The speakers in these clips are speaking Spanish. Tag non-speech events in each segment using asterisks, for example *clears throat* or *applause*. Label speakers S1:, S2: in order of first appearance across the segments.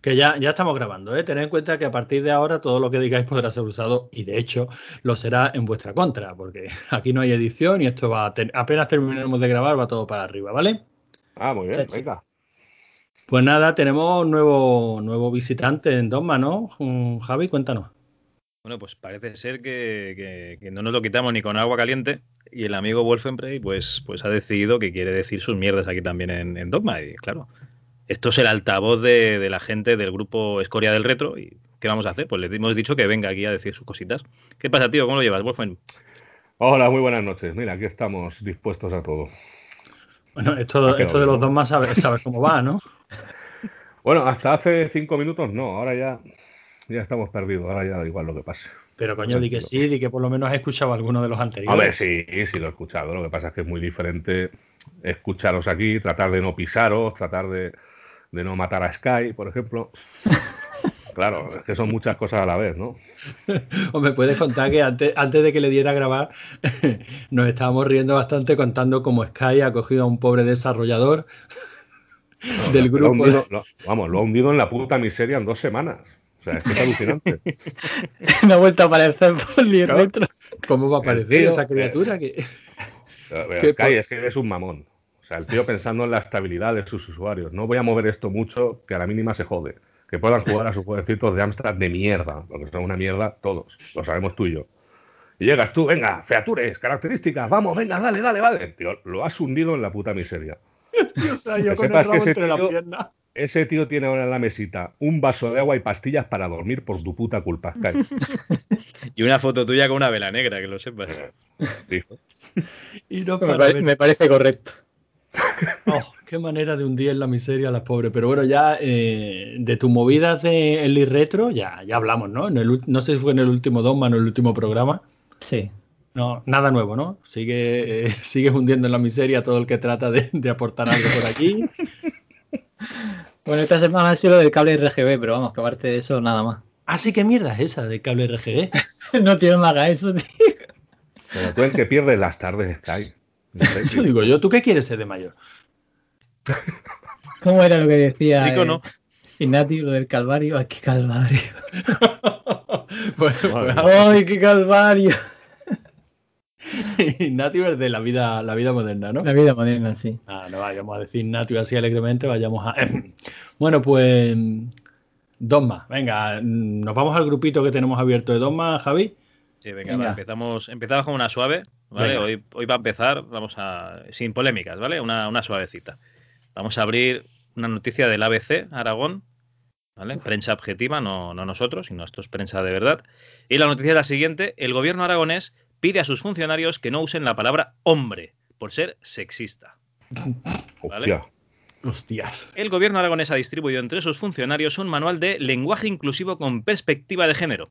S1: Que ya, ya estamos grabando, ¿eh? Tened en cuenta que a partir de ahora todo lo que digáis podrá ser usado y de hecho lo será en vuestra contra, porque *laughs* aquí no hay edición y esto va a apenas terminemos de grabar va todo para arriba, ¿vale?
S2: Ah, muy bien, venga.
S1: Pues nada, tenemos nuevo, nuevo visitante en Dogma, ¿no? Mm, Javi, cuéntanos.
S3: Bueno, pues parece ser que, no nos lo quitamos ni con agua caliente y el amigo Wolfenprey pues, pues ha decidido que quiere decir sus mierdas aquí también en, Dogma y claro, esto es el altavoz de, la gente del grupo Escoria del Retro y ¿qué vamos a hacer? Pues le hemos dicho que venga aquí a decir sus cositas. ¿Qué pasa, tío? ¿Cómo lo llevas, Wolfen?
S2: Hola, muy buenas noches. Mira, aquí estamos dispuestos a todo.
S1: Bueno, esto, esto de los dos más sabes, sabes cómo va, ¿no? *laughs*
S2: bueno, hasta hace cinco minutos no, ahora ya ya estamos perdidos, ahora ya da igual lo que pase.
S1: Pero coño, di que sí, di que por lo menos has escuchado alguno de los anteriores.
S2: A ver, sí, sí lo he escuchado. Lo que pasa es que es muy diferente escucharos aquí, tratar de no pisaros, tratar de, no matar a Sky, por ejemplo. *laughs* Claro, es que son muchas cosas a la vez, ¿no? *laughs*
S1: o me puedes contar que antes, antes de que le diera a grabar, *laughs* nos estábamos riendo bastante contando cómo Sky ha cogido a un pobre desarrollador del grupo.
S2: vamos, lo ha hundido en la puta miseria en dos semanas. O sea, es que es alucinante.
S1: Me ha vuelto a aparecer por mi retro. ¿Cómo va a aparecer esa criatura?
S2: que... es que es un mamón. O sea, el tío pensando en la estabilidad de sus usuarios. No voy a mover esto mucho, que a la mínima se jode. Que puedan jugar a sus jueguecitos de Amstrad de mierda, porque son una mierda todos. Lo sabemos tú y yo. Y llegas tú, venga, features, características, vamos, venga, dale, dale, dale. Tío, lo has hundido en la puta miseria. *laughs*
S1: o sea, yo con el rabo entre la pierna.
S2: Ese tío tiene ahora en la mesita un vaso de agua y pastillas para dormir por tu puta culpa, *laughs*
S3: y una foto tuya con una vela negra, que lo sepas. *laughs*
S1: y no me, parece correcto. *laughs* Oh, qué manera de hundir en la miseria a las pobres. Pero bueno, ya eh, de tus movidas de Eli Retro, ya, ya hablamos, ¿no? no sé si fue en el último Dogma o en el último programa.
S4: Sí.
S1: No, nada nuevo, ¿no? Sigue, eh, *laughs* sigues hundiendo en la miseria a todo el que trata de, de aportar algo por aquí. *laughs*
S4: Bueno, esta semana ha sido lo del cable RGB, pero vamos, que aparte de eso, nada más.
S1: Ah, sí, ¿qué mierda es esa del cable RGB?
S4: no tiene más eso, tío.
S2: Pero tú el que pierdes las tardes, Sky.
S1: Eso *laughs* digo yo, ¿tú qué quieres ser de mayor? *laughs*
S4: ¿Cómo era lo que decía? Rico, ¿no? Ignatius, lo del calvario. ¡Ay, qué calvario! *laughs*
S1: pues, ¡Ay, qué calvario! Native de la vida, la vida moderna, ¿no?
S4: La vida moderna, sí.
S1: Ah, no vayamos a decir Native así alegremente, vayamos a. bueno, pues. Dos más. Venga, nos vamos al grupito que tenemos abierto de dos más, Javi.
S3: Sí, venga, empezamos, empezamos con una suave, ¿vale? Hoy, hoy va a empezar, vamos a. Sin polémicas, ¿vale? Una, una suavecita. Vamos a abrir una noticia del ABC Aragón, ¿vale? Prensa objetiva, no, no nosotros, sino esto es prensa de verdad. Y la noticia es la siguiente: el gobierno aragonés pide a sus funcionarios que no usen la palabra hombre por ser sexista. *laughs*
S1: Hostias.
S3: El gobierno aragonés ha distribuido entre sus funcionarios un manual de lenguaje inclusivo con perspectiva de género,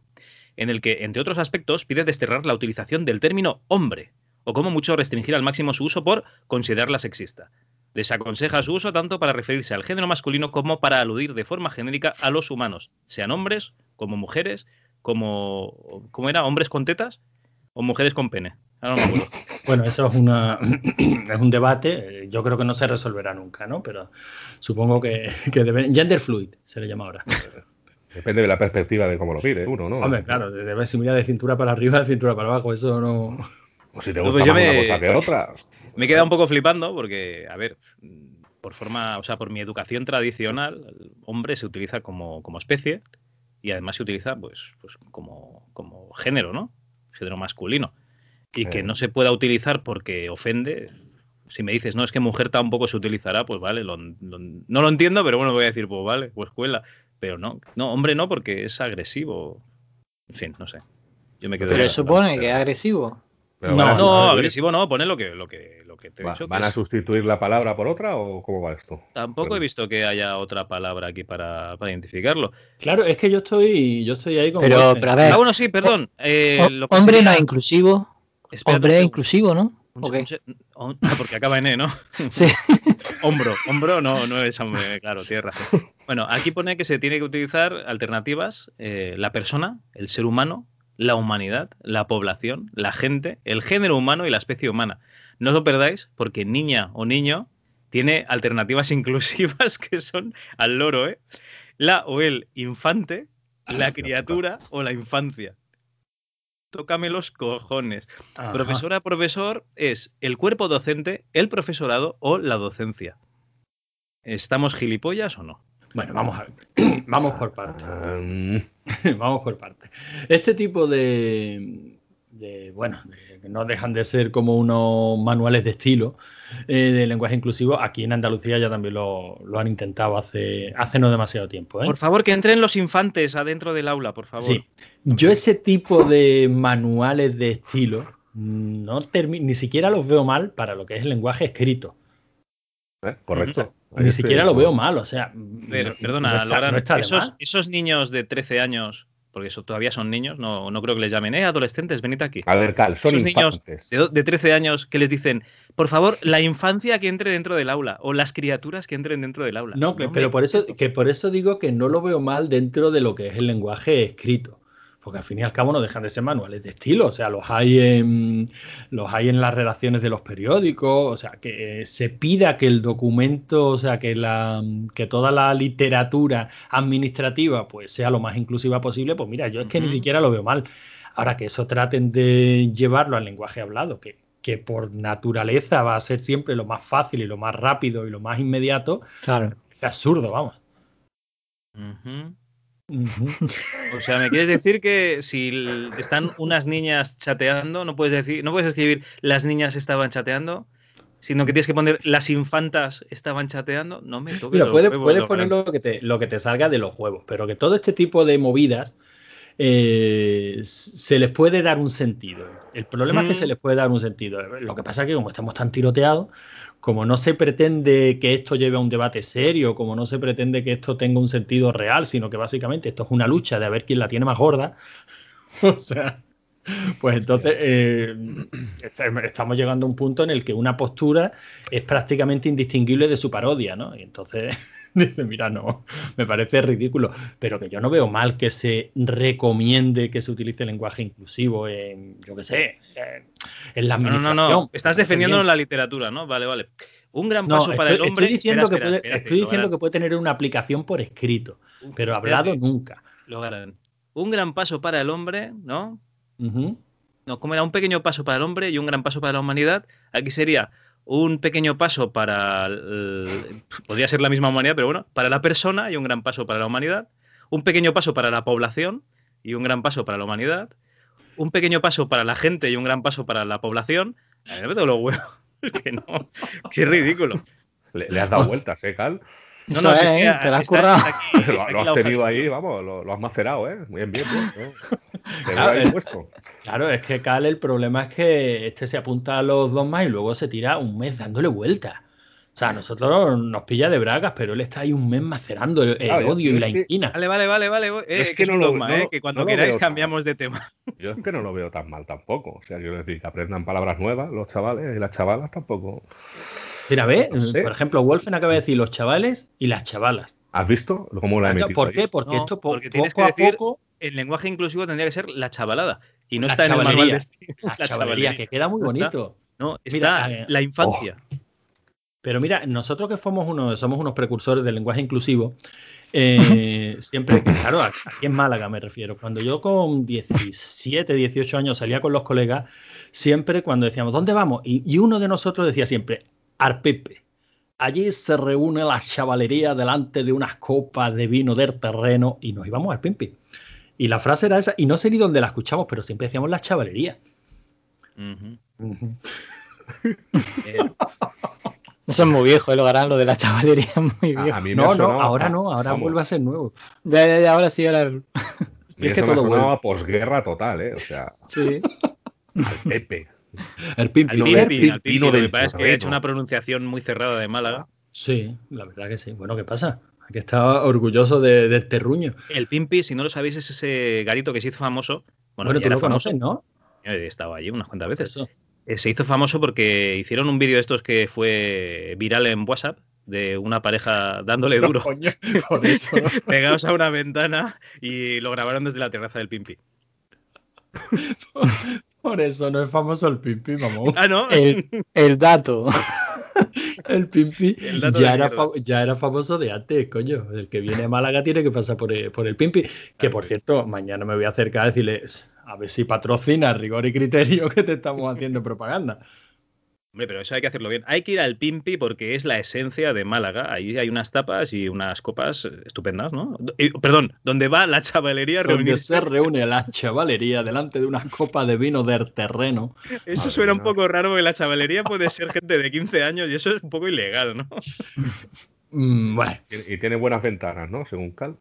S3: en el que, entre otros aspectos, pide desterrar la utilización del término hombre, o como mucho restringir al máximo su uso por considerarla sexista. Desaconseja su uso tanto para referirse al género masculino como para aludir de forma genérica a los humanos, sean hombres, como mujeres, como. ¿Cómo era? ¿Hombres con tetas? o mujeres con pene. *laughs*
S1: Bueno, eso es, una, *clears throat* es un debate. Yo creo que no se resolverá nunca, ¿no? Pero supongo que, que debe, gender fluid se le llama ahora. *laughs*
S2: Depende de la perspectiva de cómo lo pide uno, ¿no?
S1: Hombre, claro, debe ser de cintura para arriba, de cintura para abajo, eso no.
S2: O si te gusta pues más me, una cosa que otra.
S3: Me he quedado un poco flipando porque, a ver, por forma, o sea, por mi educación tradicional, el hombre se utiliza como, como especie y además se utiliza, pues, pues como, como género, ¿no? género masculino, y que no se pueda utilizar porque ofende, si me dices, no, es que mujer tampoco se utilizará, pues vale, no lo entiendo, pero bueno, voy a decir, pues vale, pues escuela. Pero no, no, hombre, no, porque es agresivo. En fin, no sé.
S4: Yo me quedo pero supone que es agresivo.
S3: no, no, agresivo no, pone lo que, lo que, lo que te he dicho.
S2: ¿Van a sustituir la palabra por otra o cómo va esto?
S3: Tampoco he visto que haya otra palabra aquí para, identificarlo.
S1: Claro, es que yo estoy, yo estoy ahí con.
S4: Pero, pero a ver.
S3: Ah, bueno, sí, perdón. Eh,
S4: hombre no es inclusivo. hombre es inclusivo, ¿no?
S3: No, porque acaba en E, ¿no? *laughs*
S4: Sí.
S3: Hombro, hombro no, no es hombre, claro, tierra. Bueno, aquí pone que se tiene que utilizar alternativas, eh, la persona, el ser humano, la humanidad, la población, la gente, el género humano y la especie humana. No os lo perdáis porque niña o niño tiene alternativas *laughs* inclusivas que son al loro, ¿eh? La o el infante, la *laughs* criatura o la infancia. Tócame los cojones. Profesora, profesor es el cuerpo docente, el profesorado o la docencia. ¿Estamos gilipollas o no?
S1: Bueno, vamos a ver. *clears throat* vamos por partes. *laughs* vamos por partes. Este tipo de, bueno, no dejan de ser como unos manuales de estilo eh, de lenguaje inclusivo, aquí en Andalucía ya también lo, han intentado hace, hace no demasiado tiempo. ¿eh?
S3: Por favor, que entren los infantes adentro del aula, por favor. Sí,
S1: yo ese tipo de manuales de estilo no ni siquiera los veo mal para lo que es el lenguaje escrito.
S2: ¿Eh? Correcto.
S1: Ni siquiera lo veo mal, o sea.
S3: perdona, esos, niños de 13 años, porque eso todavía son niños, no, no creo que les llamen, eh, adolescentes, venid aquí.
S2: A ver, Cal, son niños
S3: de, 13 años que les dicen, por favor, la infancia que entre dentro del aula, o las criaturas que entren dentro del aula.
S1: No, pero por eso, que por eso digo que no lo veo mal dentro de lo que es el lenguaje escrito porque al fin y al cabo no dejan de ser manuales de estilo, o sea, los hay en, los hay en las redacciones de los periódicos, o sea, que se pida que el documento, o sea, que, la, que toda la literatura administrativa pues sea lo más inclusiva posible, pues mira, yo es que ni siquiera lo veo mal. Ahora que eso traten de llevarlo al lenguaje hablado, que, que por naturaleza va a ser siempre lo más fácil y lo más rápido y lo más inmediato,
S4: claro.
S1: es absurdo, vamos.
S3: O sea, ¿me quieres decir que si están unas niñas chateando, no puedes decir, no puedes escribir las niñas estaban chateando, sino que tienes que poner las infantas estaban chateando? No me toques.
S1: puedes, poner lo que, te, lo que te salga de los huevos, pero que todo este tipo de movidas eh, se les puede dar un sentido. El problema es que se les puede dar un sentido. Lo que pasa es que como estamos tan tiroteados, como no se pretende que esto lleve a un debate serio, como no se pretende que esto tenga un sentido real, sino que básicamente esto es una lucha de a ver quién la tiene más gorda, *laughs* o sea, pues entonces eh, estamos llegando a un punto en el que una postura es prácticamente indistinguible de su parodia, ¿no? Y entonces *laughs* dice, mira, no, me parece ridículo, pero que yo no veo mal que se recomiende que se utilice lenguaje inclusivo en, yo qué sé, en, la administración. No, no, no,
S3: estás defendiendo la literatura, ¿no? Vale, vale. Un gran paso para el hombre.
S1: Estoy diciendo, que, puede, estoy diciendo que puede tener una aplicación por escrito, pero hablado nunca.
S3: Lo Un gran paso para el hombre, ¿no? No, como era un pequeño paso para el hombre y un gran paso para la humanidad, aquí sería un pequeño paso para, podría ser la misma humanidad, pero bueno, para la persona y un gran paso para la humanidad, un pequeño paso para la población y un gran paso para la humanidad, un pequeño paso para la gente y un gran paso para la población. A ver, me los huevos. *laughs* que no, qué ridículo.
S2: Le, has dado vueltas, ¿eh, Cal?
S4: No, no, eh, te la has currado.
S2: lo, has tenido ahí, vamos, lo, has macerado, ¿eh? Bien, bien, bien.
S1: Claro, es que Cal, el problema es que este se apunta a los dos más y luego se tira un mes dándole vueltas. O sea, a nosotros nos pilla de bragas, pero él está ahí un mes macerando el, odio y la inquina.
S3: Vale, vale, vale, vale. es, que, no lo dogma, eh, que cuando queráis cambiamos de tema.
S2: Yo es que no lo veo tan mal tampoco. O sea, quiero decir, que aprendan palabras nuevas los chavales y las chavalas tampoco.
S1: Mira, ve, por ejemplo, Wolfen acaba de decir los chavales y las chavalas.
S2: ¿Has visto cómo la he metido?
S1: ¿Por qué? Porque esto
S3: porque tienes que decir, el lenguaje inclusivo tendría que ser la chavalada. Y no está en el
S1: manual de La, *laughs* chavalería, que queda muy bonito.
S3: No, está eh, la infancia. Oh.
S1: Pero mira, nosotros que somos unos, somos unos precursores del lenguaje inclusivo, eh, siempre, claro, aquí en Málaga me refiero, cuando yo con 17, 18 años salía con los colegas, siempre cuando decíamos, ¿dónde vamos? Y, y uno de nosotros decía siempre, Arpepe. Allí se reúne la chavalería delante de unas copas de vino del terreno y nos íbamos al Pimpi. Y la frase era esa, y no sé ni dónde la escuchamos, pero siempre decíamos la chavalería.
S4: ¿eh? *laughs* lo harán lo de la chavalería *laughs* muy viejo.
S1: no, no, ahora no, ahora vuelve a ser nuevo.
S4: Ya, ya, ya ahora sí, ahora. *laughs*
S2: es que todo vuelve. posguerra total, ¿eh? O sea.
S4: Sí.
S2: Al Pepe.
S1: El Pimpi.
S3: El Pimpi, el Pimpi, lo que pasa es que he hecho una pronunciación muy cerrada de Málaga.
S1: Sí, la verdad que sí. Bueno, ¿qué pasa? que estaba orgulloso del terruño.
S3: El Pimpi, si no lo sabéis, es ese garito que se hizo famoso.
S1: Bueno, tú lo conoces, ¿no?
S3: He estado allí unas cuantas veces. Eh, se hizo famoso porque hicieron un vídeo de estos que fue viral en WhatsApp de una pareja dándole duro. *laughs* *laughs* Pegados a una ventana y lo grabaron desde la terraza del Pimpi. *laughs*
S1: Por eso no es famoso el Pimpi, mamón.
S3: Ah, no.
S4: El, el dato.
S1: el Pimpi ya era, ya era, famoso de antes, coño. El que viene a Málaga tiene que pasar por el, por el Pimpi. Que por cierto, mañana me voy a acercar a decirles a ver si patrocina rigor y criterio que te estamos haciendo propaganda.
S3: Hombre, pero eso hay que hacerlo bien. Hay que ir al Pimpi porque es la esencia de Málaga. Ahí hay unas tapas y unas copas estupendas, ¿no? perdón, donde va la chavalería
S1: Donde se reúne la chavalería delante de una copa de vino del terreno.
S3: Eso suena un poco raro porque la chavalería puede ser gente de 15 años y eso es un poco ilegal, ¿no? *laughs*
S1: Mm, bueno.
S2: Y tiene buenas ventanas, ¿no? Según Cal,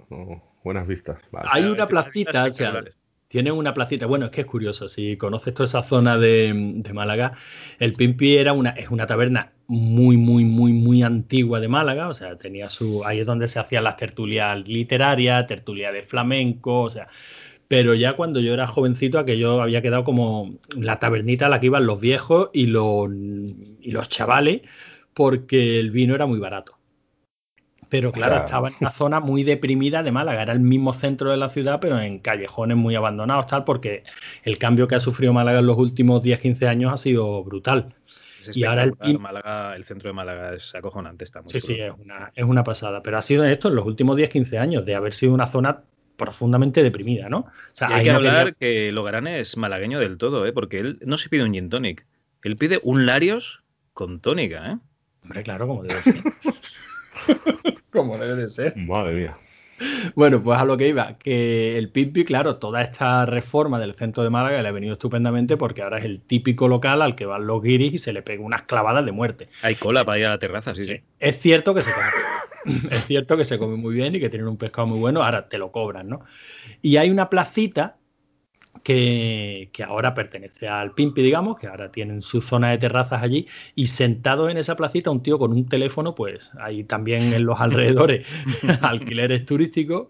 S2: buenas vistas.
S1: Hay una placita, o sea, tiene una placita. Bueno, es que es curioso. Si conoces toda esa zona de, Málaga, el Pimpi era una, es una taberna muy, muy, muy, muy antigua de Málaga. O sea, tenía su. Ahí es donde se hacían las tertulias literarias, tertulia de flamenco, o sea. Pero ya cuando yo era jovencito, aquello había quedado como la tabernita a la que iban los viejos y los, y los chavales, porque el vino era muy barato. Pero claro, estaba en una *laughs* zona muy deprimida de Málaga. Era el mismo centro de la ciudad, pero en callejones muy abandonados, tal, porque el cambio que ha sufrido Málaga en los últimos 10-15 años ha sido brutal.
S3: y ahora el, Málaga, el centro de Málaga es acojonante. Está
S1: sí, sí, es una, es una pasada. Pero ha sido esto en los últimos 10-15 años, de haber sido una zona profundamente deprimida, ¿no? O
S3: sea, hay que hablar que Logarán es malagueño del todo, ¿eh? porque él no se pide un gin tonic. Él pide un Larios con tónica, ¿eh?
S1: Hombre, claro, como debe ser. *laughs* *laughs* Como debe de ser.
S2: Madre mía.
S1: Bueno, pues a lo que iba, que el Pimpi, claro, toda esta reforma del centro de Málaga le ha venido estupendamente porque ahora es el típico local al que van los guiris y se le pega unas clavadas de muerte.
S3: Hay cola para ir a la terraza, sí, sí.
S1: Es cierto que se come. *coughs* es cierto que se come muy bien y que tienen un pescado muy bueno, ahora te lo cobran, ¿no? Y hay una placita que, ahora pertenece al Pimpi, digamos, que ahora tienen su zona de terrazas allí, y sentado en esa placita un tío con un teléfono, pues ahí también en los alrededores *laughs* alquileres turísticos,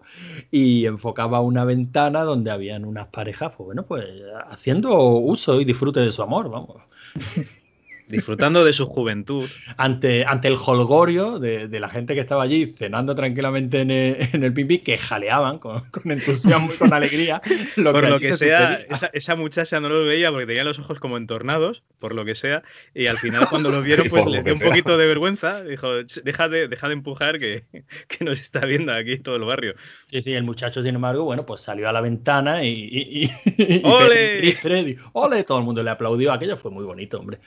S1: y enfocaba una ventana donde habían unas parejas, pues bueno, pues haciendo uso y disfrute de su amor, vamos
S3: disfrutando de su juventud.
S1: Ante, ante el holgorio de, la gente que estaba allí cenando tranquilamente en el, en Pimpi, que jaleaban con, entusiasmo y con alegría.
S3: por lo que sea, esa, muchacha no lo veía porque tenía los ojos como entornados, por lo que sea, y al final cuando lo vieron, pues les dio un poquito de vergüenza. Dijo, deja de, deja de empujar que, nos está viendo aquí todo el barrio.
S1: Sí, sí, el muchacho, sin embargo, bueno, pues salió a la ventana y...
S3: ¡Ole!
S1: ¡Ole! Todo el mundo le aplaudió. Aquello fue muy bonito, hombre.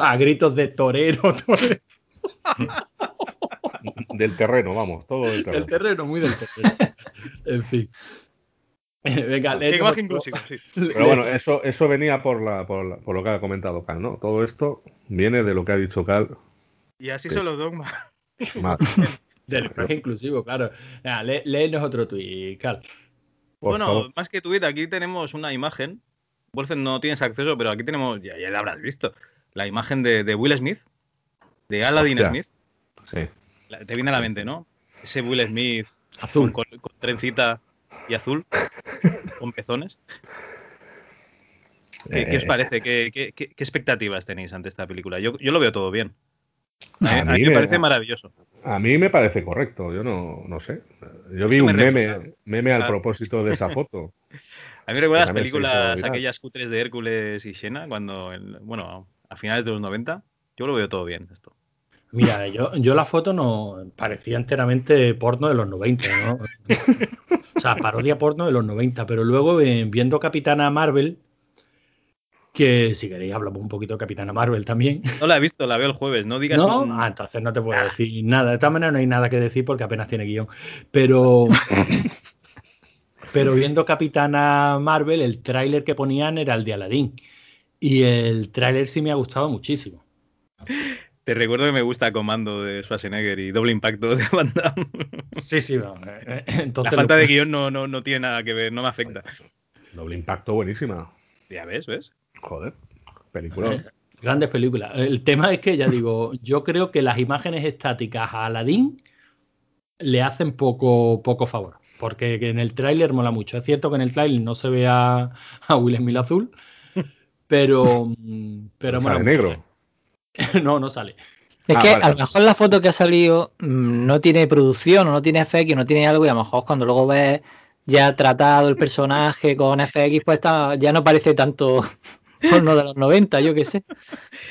S1: A gritos de *laughs* torero,
S2: del terreno, vamos, todo del terreno.
S1: El terreno, muy del terreno. en fin. Venga,
S3: inclusivo, sí. *laughs*
S2: Pero bueno, eso, eso venía por, la, por, lo que ha comentado Cal, ¿no? Todo esto viene de lo que ha dicho Cal.
S3: Y así son los dogmas. *laughs*
S1: Del lenguaje inclusivo, claro. léenos otro tuit, Cal.
S3: bueno, más que tuit, aquí tenemos una imagen Wolfen no tienes acceso, pero aquí tenemos, ya, ya la habrás visto, la imagen de, Will Smith, de Aladdin Smith.
S2: Sí.
S3: te viene a la mente, ¿no? Ese Will Smith
S1: azul
S3: con, trencita y azul, *laughs* con pezones. ¿Qué, os eh, parece? ¿Qué, expectativas tenéis ante esta película? Yo, lo veo todo bien. A, mí, me parece maravilloso.
S2: A mí me parece correcto, yo no, no sé. Yo vi un meme, meme al propósito de esa foto. *laughs*
S3: A mí me recuerda las películas, aquellas cutres de Hércules y Xena, cuando, bueno, a finales de los 90. Yo lo veo todo bien esto.
S1: Mira, yo, yo la foto no parecía enteramente porno de los 90, ¿no? *laughs* o sea, parodia porno de los 90, pero luego eh, viendo Capitana Marvel, que si queréis hablamos un poquito de Capitana Marvel también.
S3: No la he visto, la veo el jueves, no digas
S1: ¿No? Ah, entonces no te puedo ah. decir nada. De todas maneras no hay nada que decir porque apenas tiene guion. Pero *laughs* Pero viendo Capitana Marvel, el tráiler que ponían era el de Aladdin. Y el tráiler sí me ha gustado muchísimo.
S3: Te recuerdo que me gusta Comando de Schwarzenegger y Doble Impacto de Van Damme.
S1: Sí, sí, no. Eh,
S3: entonces La falta de guion no, no, no, tiene nada que ver, no me afecta.
S2: Doble Impacto, buenísima.
S3: Ya ves, ¿ves?
S2: Joder, película. Eh,
S1: grandes películas. El tema es que, ya digo, yo creo que las imágenes estáticas a Aladdin le hacen poco, poco favor porque en el tráiler mola mucho. Es cierto que en el tráiler no se ve a, Will Smith azul, *laughs* pero, pero
S2: mola negro. *laughs*
S1: no, no sale.
S4: Es que ah, a lo mejor la foto que ha salido mm, no tiene producción o no tiene FX, no tiene algo, y a lo mejor cuando luego ves ya tratado el personaje con FX, pues ya no parece tanto *laughs* porno de los 90, yo qué sé.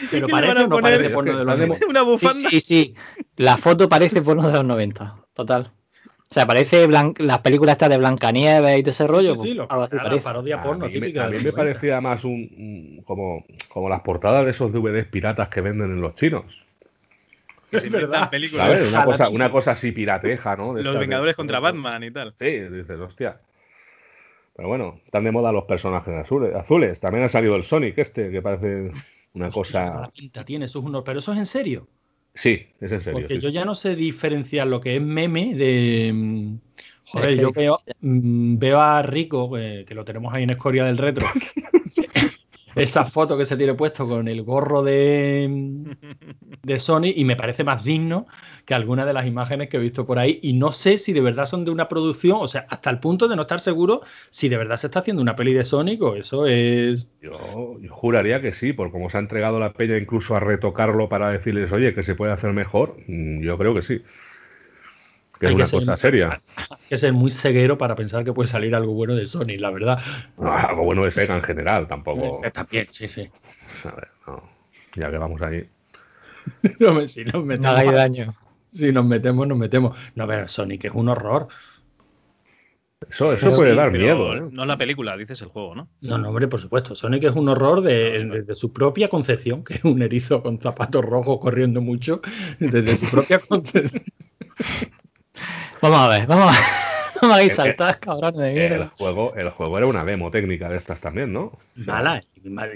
S1: Pero parece o no parece porno de los 90.
S3: Una bufanda.
S4: Sí, sí, sí. La foto parece porno de los 90, total. O sea, parece Blan las películas estas de Blancanieves y todo ese rollo.
S1: Sí, sí, lo,
S4: algo así
S1: la
S4: parece.
S1: parodia porno
S2: a mí, me-
S1: típica.
S2: a mí me
S1: los 90.
S2: parecía más un, un- como, como las portadas de esos DVDs piratas que venden en los chinos.
S1: Es verdad.
S3: películas.
S2: ¿Sabes? Una cosa, una cosa así pirateja, ¿no? De
S3: Los
S2: estas de-
S3: Vengadores contra Batman y tal.
S2: Sí, dices, hostia. Pero bueno, están de moda los personajes azules. azules. También ha salido el Sonic este, que parece una cosa...
S1: pinta tiene, eso es uno. Pero eso es en serio.
S2: Sí, es en serio.
S1: Porque
S2: sí,
S1: yo ya no sé diferenciar lo que es meme de. mm, Joder, yo veo, mm, veo a Rico, eh, que lo tenemos ahí en Escoria del Retro. *laughs* Esa foto que se tiene puesto con el gorro de, *laughs* de Sony y me parece más digno que algunas de las imágenes que he visto por ahí. Y no sé si de verdad son de una producción, o sea, hasta el punto de no estar seguro si de verdad se está haciendo una peli de Sonic o eso es.
S2: Yo, yo juraría que sí, por cómo se ha entregado la peña incluso a retocarlo para decirles, oye, que se puede hacer mejor. mm, Yo creo que sí. Que es
S1: que
S2: una
S1: ser-
S2: cosa seria.
S1: Hay que ser muy ceguero para pensar que puede salir algo bueno de Sonic, la verdad.
S2: No, algo bueno de Sega en general, tampoco.
S1: Este también, sí, sí.
S2: A ver, no. Ya que vamos ahí. *laughs*
S1: Si nos
S4: No
S1: metemos,
S4: hagáis daño.
S1: si nos metemos, nos metemos. No, pero Sonic es un horror.
S2: Eso, eso puede
S3: Sí,
S2: dar miedo, ¿eh?
S3: No es la película, dices el juego, ¿no?
S1: No, no, hombre, por supuesto. Sonic es un horror de- desde su propia concepción, que es un erizo con zapatos rojos corriendo mucho. Desde su propia concepción. *laughs*
S4: Vamos a ver, vamos a ver. *laughs* Vamos a ir saltar, cabrones de
S2: El
S4: mierda.
S2: juego, el juego era una demo técnica de estas también, ¿no?
S1: Mala.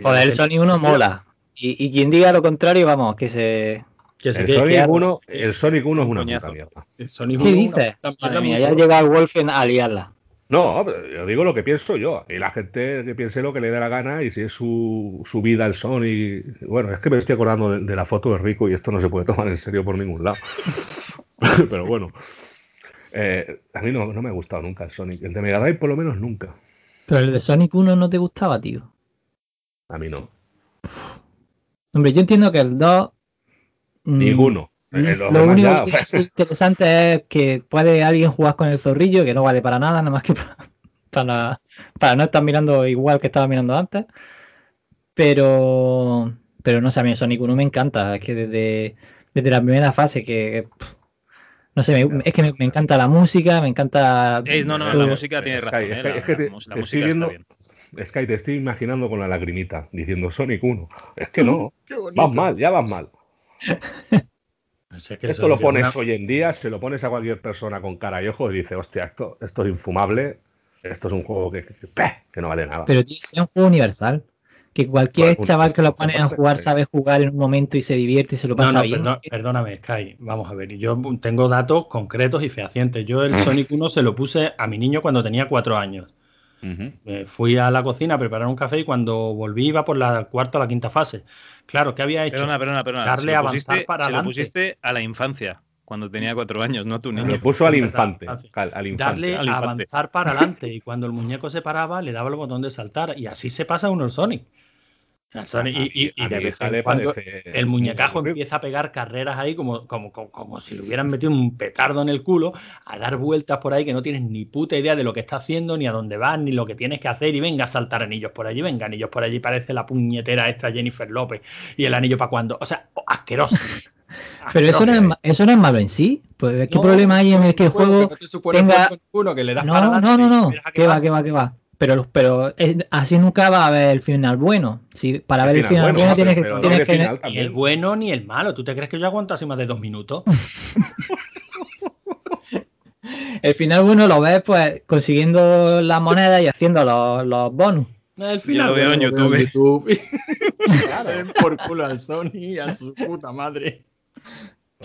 S4: Joder, el Sonic 1 mola. Y, y quien diga lo contrario, vamos, que se.
S1: Que se
S2: El Sonic,
S1: quieto.
S2: 1, el Sonic 1 es una puta mierda.
S1: El Sonic
S4: ¿Qué
S1: 1
S4: dices? Madre mía, ya llega el Wolfen a liarla.
S2: No, pero yo digo lo que pienso yo. Y la gente que piense lo que le dé la gana y si es su, su vida el Sonic. Bueno, es que me estoy acordando de, de la foto de Rico y esto no se puede tomar en serio por ningún lado. *laughs* pero bueno. Eh, a mí no, no me ha gustado nunca el Sonic. El de Mega Drive por lo menos nunca.
S4: Pero el de Sonic 1 no te gustaba, tío.
S2: A mí no.
S4: Hombre, yo entiendo que el 2. mm,
S2: Ninguno. Eh, los
S4: Lo único
S2: ya,
S4: que es interesante es que puede alguien jugar con el zorrillo, que no vale para nada, nada más que *laughs* para, para, para no estar mirando igual que estaba mirando antes. Pero, pero no sé, a mí el Sonic 1 me encanta. Es que desde, desde la primera fase que. pff, no sé, me- es que me, me encanta la música, me encanta.
S3: No, no, la música tiene razón.
S2: es
S3: eh, la,
S2: es que te-
S3: la mus- la
S2: te
S3: música
S2: estoy viendo-
S3: está bien.
S2: Sky, te estoy imaginando con la lagrimita diciendo Sonic 1. Es que no. *laughs* Vas mal, ya vas mal. *laughs*
S1: O sea, que el
S2: Esto lo pones
S1: una-
S2: hoy en día, se lo pones a cualquier persona con cara y ojo y dice, hostia, esto, esto es infumable, esto es un juego que, que, que- que no vale nada.
S4: Pero es un juego universal. Que cualquier
S2: Bueno,
S4: chaval que lo pone a jugar
S2: sí.
S4: sabe jugar en un momento y se divierte y se lo
S1: No,
S4: pasa
S1: no,
S4: bien.
S1: perdón- perdóname, Sky. Vamos a ver. Yo tengo datos concretos y fehacientes. Yo el Sonic 1 se lo puse a mi niño cuando tenía cuatro años. Me fui a la cocina a preparar un café y cuando volví iba por la cuarta o la quinta fase. Claro, ¿qué había hecho?
S3: Perdona, perdona, perdona.
S1: Darle
S3: se lo
S1: a avanzar
S3: pusiste,
S1: para
S3: se lo
S1: adelante.
S3: pusiste a la infancia, cuando tenía cuatro años, no a tu
S1: No,
S3: niño.
S2: Lo puso al infante, al, al infante.
S1: Darle
S3: al
S1: a
S3: infante.
S1: avanzar para *laughs* adelante y cuando el muñeco se paraba le daba el botón de saltar y así se pasa uno el Sonic. O sea, y, y- y de vez en
S2: le
S1: cuando
S2: parece
S1: el muñecajo empieza a pegar carreras ahí como, como, como, como si le hubieran metido un petardo en el culo, a dar vueltas por ahí que no tienes ni puta idea de lo que está haciendo, ni a dónde vas, ni lo que tienes que hacer, y venga a saltar anillos por allí, venga anillos por allí, parece la puñetera esta Jennifer López, y el anillo para cuando, o sea, asqueroso. *laughs*
S4: Pero eso no, es, eso no es malo en sí. Pues, ¿Qué problema hay en el que el juego
S1: no te
S4: tenga-
S1: que le das
S4: No,
S1: para
S4: no, no, no. Que va, que va, que va. Pero, pero es- así nunca va a haber el final bueno. Si, para
S2: El
S4: ver el
S2: final
S4: final
S2: bueno,
S4: tienes que,
S2: pero
S4: tienes que-
S2: final
S1: Ni el bueno ni el malo. ¿Tú te crees que yo aguanto así más de dos minutos? *laughs*
S4: el final bueno lo ves pues consiguiendo las monedas y haciendo los, los bonus.
S1: El
S3: Yo lo veo en
S1: lo veo
S3: YouTube.
S1: Den *laughs* por culo a Sony y a su puta madre.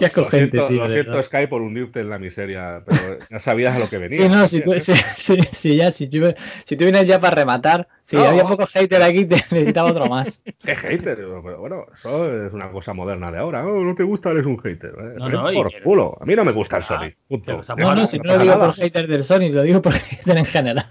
S4: Qué asco
S2: Lo
S4: gente,
S2: siento,
S4: tío,
S2: lo
S4: verdad.
S2: Sky, por hundirte en la miseria, pero ya sabías a lo que venía.
S4: Sí, no, si tú,
S2: ¿entiendes?
S4: si, si- si ya, si tú, si tú vienes ya para rematar, si
S2: No.
S4: había poco hater aquí, te *laughs* necesitaba otro más.
S2: Qué hater, pero bueno, eso es una cosa moderna de ahora. Oh, no te gusta, eres un hater. Eh,
S1: No, no,
S2: por
S1: que-
S2: culo. A mí no me gusta el Sonic. Punto.
S4: No, si
S1: no
S4: lo digo
S2: nada.
S4: por hater del Sony, lo digo por *laughs* hater en general.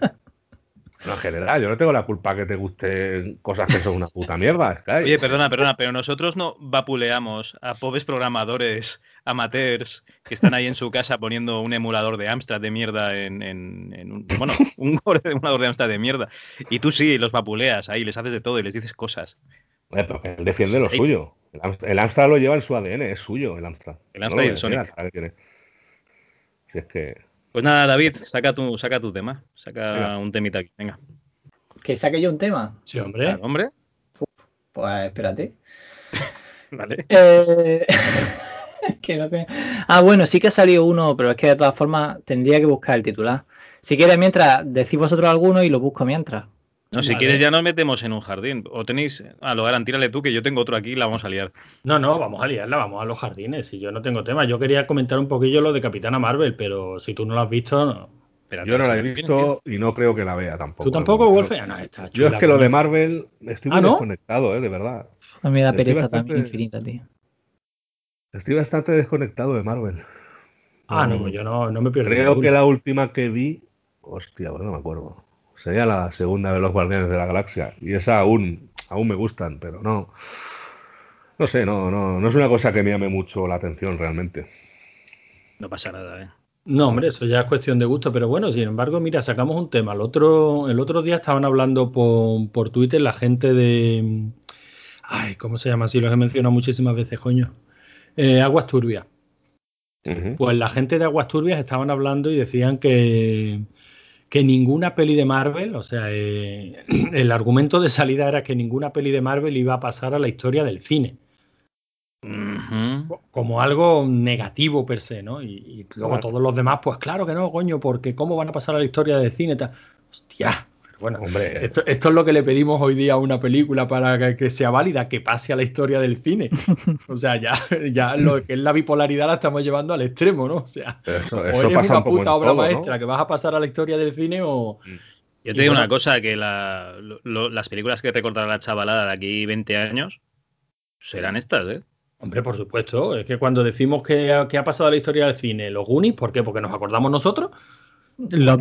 S2: No, en general, yo no tengo la culpa que te gusten cosas que son una puta mierda.
S3: Oye, perdona, perdona, pero nosotros no vapuleamos a pobres programadores amateurs que están ahí en su casa poniendo un emulador de Amstrad de mierda en, un, bueno, *laughs* un emulador de Amstrad de mierda. Y tú sí, los vapuleas ahí, les haces de todo y les dices cosas.
S2: pero que él defiende lo suyo. El Amstrad, lo lleva en su ADN, es suyo el Amstrad.
S3: El Amstrad y el Sonic.
S2: Si es que...
S3: Pues nada, David, saca tu, saca tu tema. Saca un temita aquí. Venga.
S4: ¿Que saque yo un tema?
S1: Sí, hombre.
S3: hombre.
S4: pues espérate. *laughs*
S3: vale.
S4: Eh, *laughs* que no Ah, bueno, sí que ha salido uno, pero es que de todas formas tendría que buscar el titular. Si quieres, mientras, decís vosotros alguno y lo busco mientras.
S3: No, si quieres ya nos metemos en un jardín. O tenéis. A lo harán, tírale tú, que yo tengo otro aquí y la vamos a liar.
S1: No, no, vamos a liarla, vamos a los jardines. Y yo no tengo tema. Yo quería comentar un poquillo lo de Capitana Marvel, pero si tú no lo has visto.
S2: No. yo no la he visto y no creo que la vea tampoco.
S1: ¿Tú tampoco, Wolf?
S2: No, está yo es que lo de Marvel estoy ¿Ah, desconectado, ¿eh? de verdad.
S4: A mí me da pereza también infinita, tío.
S2: Estoy bastante desconectado de Marvel.
S1: Ah, no, yo no, no me pierdo.
S2: Creo que la última que vi. Hostia, bueno, no me acuerdo sería la segunda de los Guardianes de la Galaxia. Y esa aún, aún me gustan, pero no. No sé, no, no, no es una cosa que me llame mucho la atención realmente.
S3: No pasa nada, ¿eh?
S1: No, hombre, eso ya es cuestión de gusto, pero bueno, sin embargo, mira, sacamos un tema. El otro, el otro día estaban hablando por, por Twitter la gente de. Ay, ¿cómo se llama? Sí, los he mencionado muchísimas veces, coño. Eh, Aguas Turbias. Pues la gente de Aguas Turbias estaban hablando y decían que, que ninguna peli de Marvel, o sea, eh, *clears throat* el argumento de salida era que ninguna peli de Marvel iba a pasar a la historia del cine. Como algo negativo per se, ¿no? Y, luego todos los demás, pues claro que no, coño, porque ¿cómo van a pasar a la historia del cine? Hostia, bueno, Hombre, esto, es lo que le pedimos hoy día a una película para que, sea válida, que pase a la historia del cine. *laughs* O sea, ya, ya lo que es la bipolaridad la estamos llevando al extremo, ¿no? O sea, o eres una puta obra maestra que vas a pasar a la historia del cine o... Mm.
S3: Yo te digo una cosa, que las películas que recordará la chavalada de aquí 20 años serán estas, ¿eh?
S1: Hombre, por supuesto. Es que cuando decimos que, ha pasado a la historia del cine, los Goonies, ¿por qué? Porque nos acordamos nosotros.
S4: Los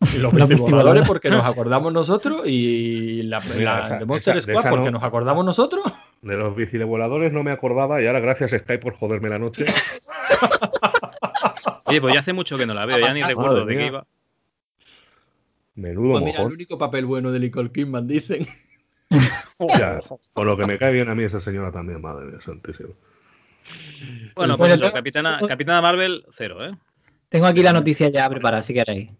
S1: los bicivoladores porque nos acordamos nosotros y la, de Monster Squad porque nos acordamos nosotros.
S2: De los bicivoladores no me acordaba y ahora gracias Sky por joderme la noche. *laughs*
S3: Oye, pues ya hace mucho que no la veo, ya ni recuerdo de qué iba.
S2: Menudo pues mira,
S1: el único papel bueno de Nicole Kidman, dicen. *laughs*
S2: Ya, *laughs* por lo que me cae bien a mí esa señora también, madre mía, santísimo.
S3: Bueno, pues eso, Capitana, Capitana Marvel, cero, ¿eh?
S4: Tengo aquí la noticia ya preparada, si queréis.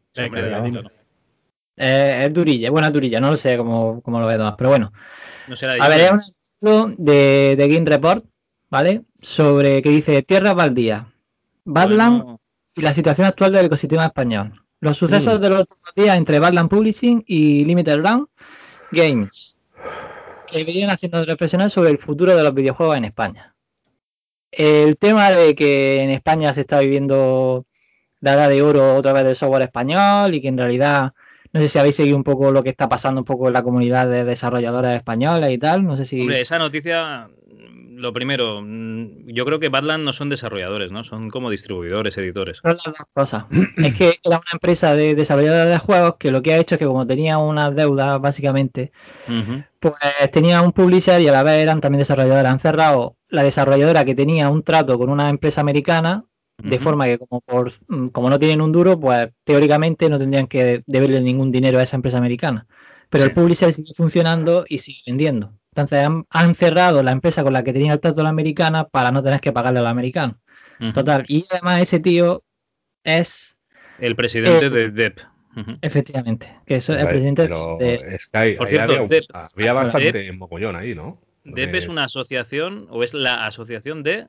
S4: Eh, es durilla, buena durilla, no lo sé cómo, lo veo más, pero bueno. a ver, es un artículo de, de Game Report, ¿vale? Sobre que dice Tierra Baldía, Badland y la situación actual del ecosistema español. Los sucesos mm. de los últimos días entre Badland Publishing y Limited Run Games, que vienen haciendo reflexionar sobre el futuro de los videojuegos en España. El tema de que en España se está viviendo la de oro otra vez del software español y que en realidad no sé si habéis seguido un poco lo que está pasando un poco en la comunidad de desarrolladores españoles y tal. No sé si.
S3: Hombre, esa noticia, lo primero, mm, yo creo que Badland no son desarrolladores, ¿no? Son como distribuidores, editores.
S4: Son las dos cosas. *clears throat* es que era una empresa de desarrolladores de juegos que lo que ha hecho es que como tenía unas deudas, básicamente, pues tenía un publisher y a la vez eran también desarrolladores. Han cerrado la desarrolladora que tenía un trato con una empresa americana de forma que como, por, mm, como no tienen un duro, pues teóricamente no tendrían que deberle ningún dinero a esa empresa americana. Pero el publisher sigue funcionando y sigue vendiendo. Entonces han, cerrado la empresa con la que tenía el trato la americana para no tener que pagarle a la americana. Total. Y además ese tío es...
S3: El presidente de DEP.
S4: Efectivamente, que es el presidente de...
S2: Sky, Por cierto, había, había bastante mogollón ahí, ¿no?
S3: DEP es una asociación o es la asociación de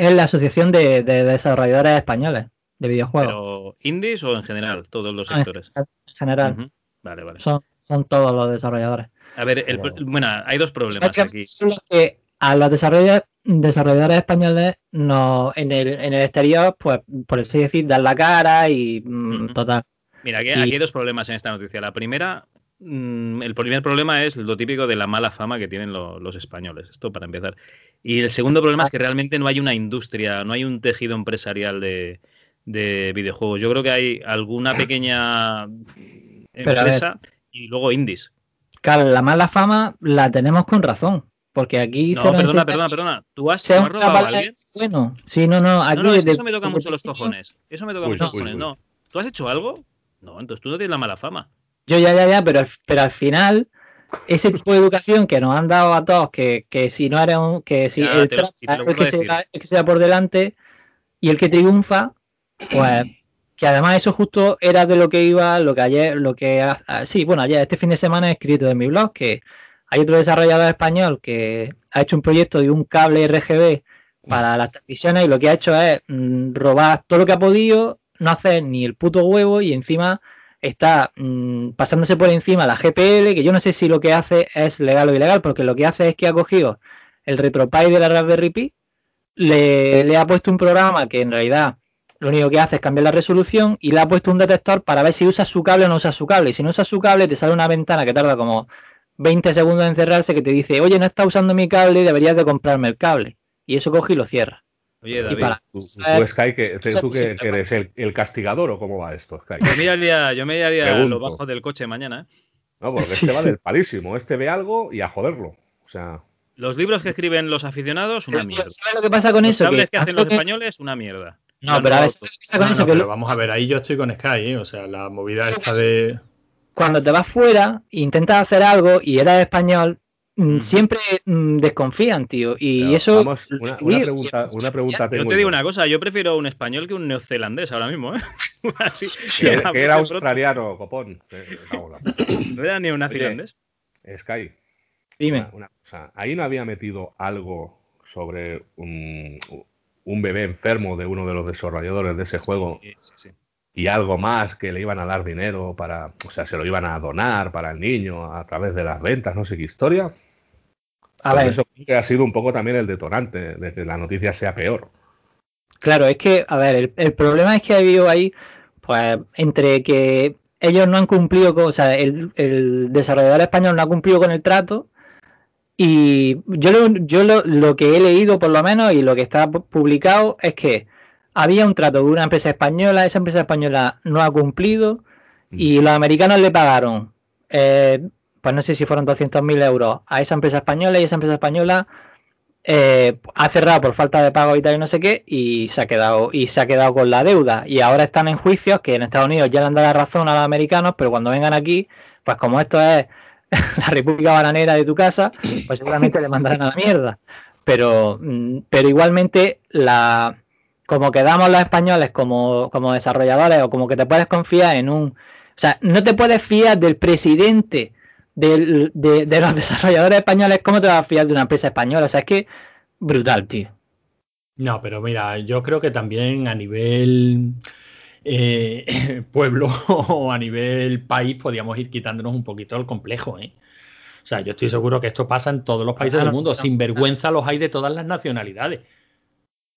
S4: es la Asociación de, Desarrolladores Españoles de Videojuegos.
S3: ¿Pero indies o en general, todos los sectores?
S4: En general.
S3: Vale, vale.
S4: Son, son todos los desarrolladores.
S3: A ver, bueno, hay dos problemas aquí.
S4: Que a los desarrolladores, desarrolladores españoles no, en, el, en el exterior, pues por así decir, dan la cara y mm, total.
S3: Mira, aquí, hay dos problemas en esta noticia. La primera, mm, el primer problema es lo típico de la mala fama que tienen los españoles. Esto para empezar. Y el segundo problema es que realmente no hay una industria, no hay un tejido empresarial de, videojuegos. Yo creo que hay alguna pequeña *clears throat* empresa y luego indies.
S4: Claro, la mala fama la tenemos con razón. Porque aquí.
S3: No, perdona, perdona, perdona. ¿Tú has, robado a alguien?
S4: Bueno, sí, no, no. Aquí no,
S3: eso me toca mucho los cojones. Eso me toca mucho los cojones. No. ¿Tú has hecho algo? No, entonces tú no tienes la mala fama.
S4: Yo ya, ya, ya, pero, pero al final, ese *laughs* tipo de educación que nos han dado a todos, que, que si no era un. que si el, que, sea, por delante y el que triunfa, pues que además eso justo era de lo que iba, lo que ayer, lo que sí, bueno, ayer, este fin de semana he escrito en mi blog que hay otro desarrollador español que ha hecho un proyecto de un cable RGB para las televisiones y lo que ha hecho es mm, robar todo lo que ha podido, no hacer ni el puto huevo y encima está mm, pasándose por encima la GPL, que yo no sé si lo que hace es legal o ilegal, porque lo que hace es que ha cogido el RetroPie de la Raspberry Pi, le, ha puesto un programa que en realidad lo único que hace es cambiar la resolución y le ha puesto un detector para ver si usa su cable o no usa su cable. Y si no usa su cable, te sale una ventana que tarda como 20 segundos en cerrarse que te dice, oye, no está usando mi cable, deberías de comprarme el cable. Y eso coge y lo cierra.
S2: Oye, David, tú, Sky, que, tú que, eres el, castigador o cómo va esto, Sky?
S3: Yo me iría, yo me iría a lo bajo del coche mañana. ¿eh?
S2: No, porque *laughs* este va del palísimo. Este ve algo y a joderlo. O sea.
S3: Los libros que escriben los aficionados, una mierda.
S4: ¿Sabes lo que pasa con eso?
S3: Los cables que, hacen los españoles, una mierda.
S1: No, pero a veces con eso pero vamos a ver, ahí yo estoy con Sky, ¿eh? o sea, la movida esta de
S4: cuando te vas fuera, intentas hacer algo y eres español, siempre mm, desconfían, tío. Y eso.
S2: una, pregunta, una pregunta
S3: Yo te digo una cosa, yo prefiero un español que un neozelandés ahora mismo, ¿eh? *laughs*
S2: que, era australiano, copón. *coughs*
S3: No era ni un neozelandés.
S2: Sky.
S4: Dime.
S2: Ahí no había metido algo sobre un, un, bebé enfermo de uno de los desarrolladores de ese juego. Sí, sí, sí y algo más que le iban a dar dinero para, o sea, se lo iban a donar para el niño a través de las ventas, no sé qué historia. A ver. Eso que ha sido un poco también el detonante de que la noticia sea peor.
S4: Claro, es que, a ver, el, problema es que ha habido ahí, pues, entre que ellos no han cumplido con, o sea, el, desarrollador español no ha cumplido con el trato. Y yo, lo, yo lo que he leído, por lo menos, y lo que está publicado, es que había un trato de una empresa española, esa empresa española no ha cumplido y mm. los americanos le pagaron, eh, pues no sé si fueron 200.000 euros a esa empresa española y esa empresa española eh, ha cerrado por falta de pago y tal y no sé qué y se ha quedado y se ha quedado con la deuda y ahora están en juicios que en Estados Unidos ya le han dado la razón a los americanos, pero cuando vengan aquí, pues como esto es *laughs* la República Bananera de tu casa, pues seguramente le mandarán a la mierda. Pero, mm, pero igualmente la, como quedamos los españoles como, desarrolladores o como que te puedes confiar en un... O sea, no te puedes fiar del presidente de, los *laughs* desarrolladores españoles, ¿cómo te vas a fiar de una empresa española? O sea, es que brutal, tío.
S1: No, pero mira, yo creo que también a nivel eh, *laughs* pueblo o a nivel país podríamos ir quitándonos un poquito el complejo, ¿eh? O sea, yo estoy seguro que esto pasa en todos los países del mundo. Sin vergüenza los hay de todas las nacionalidades.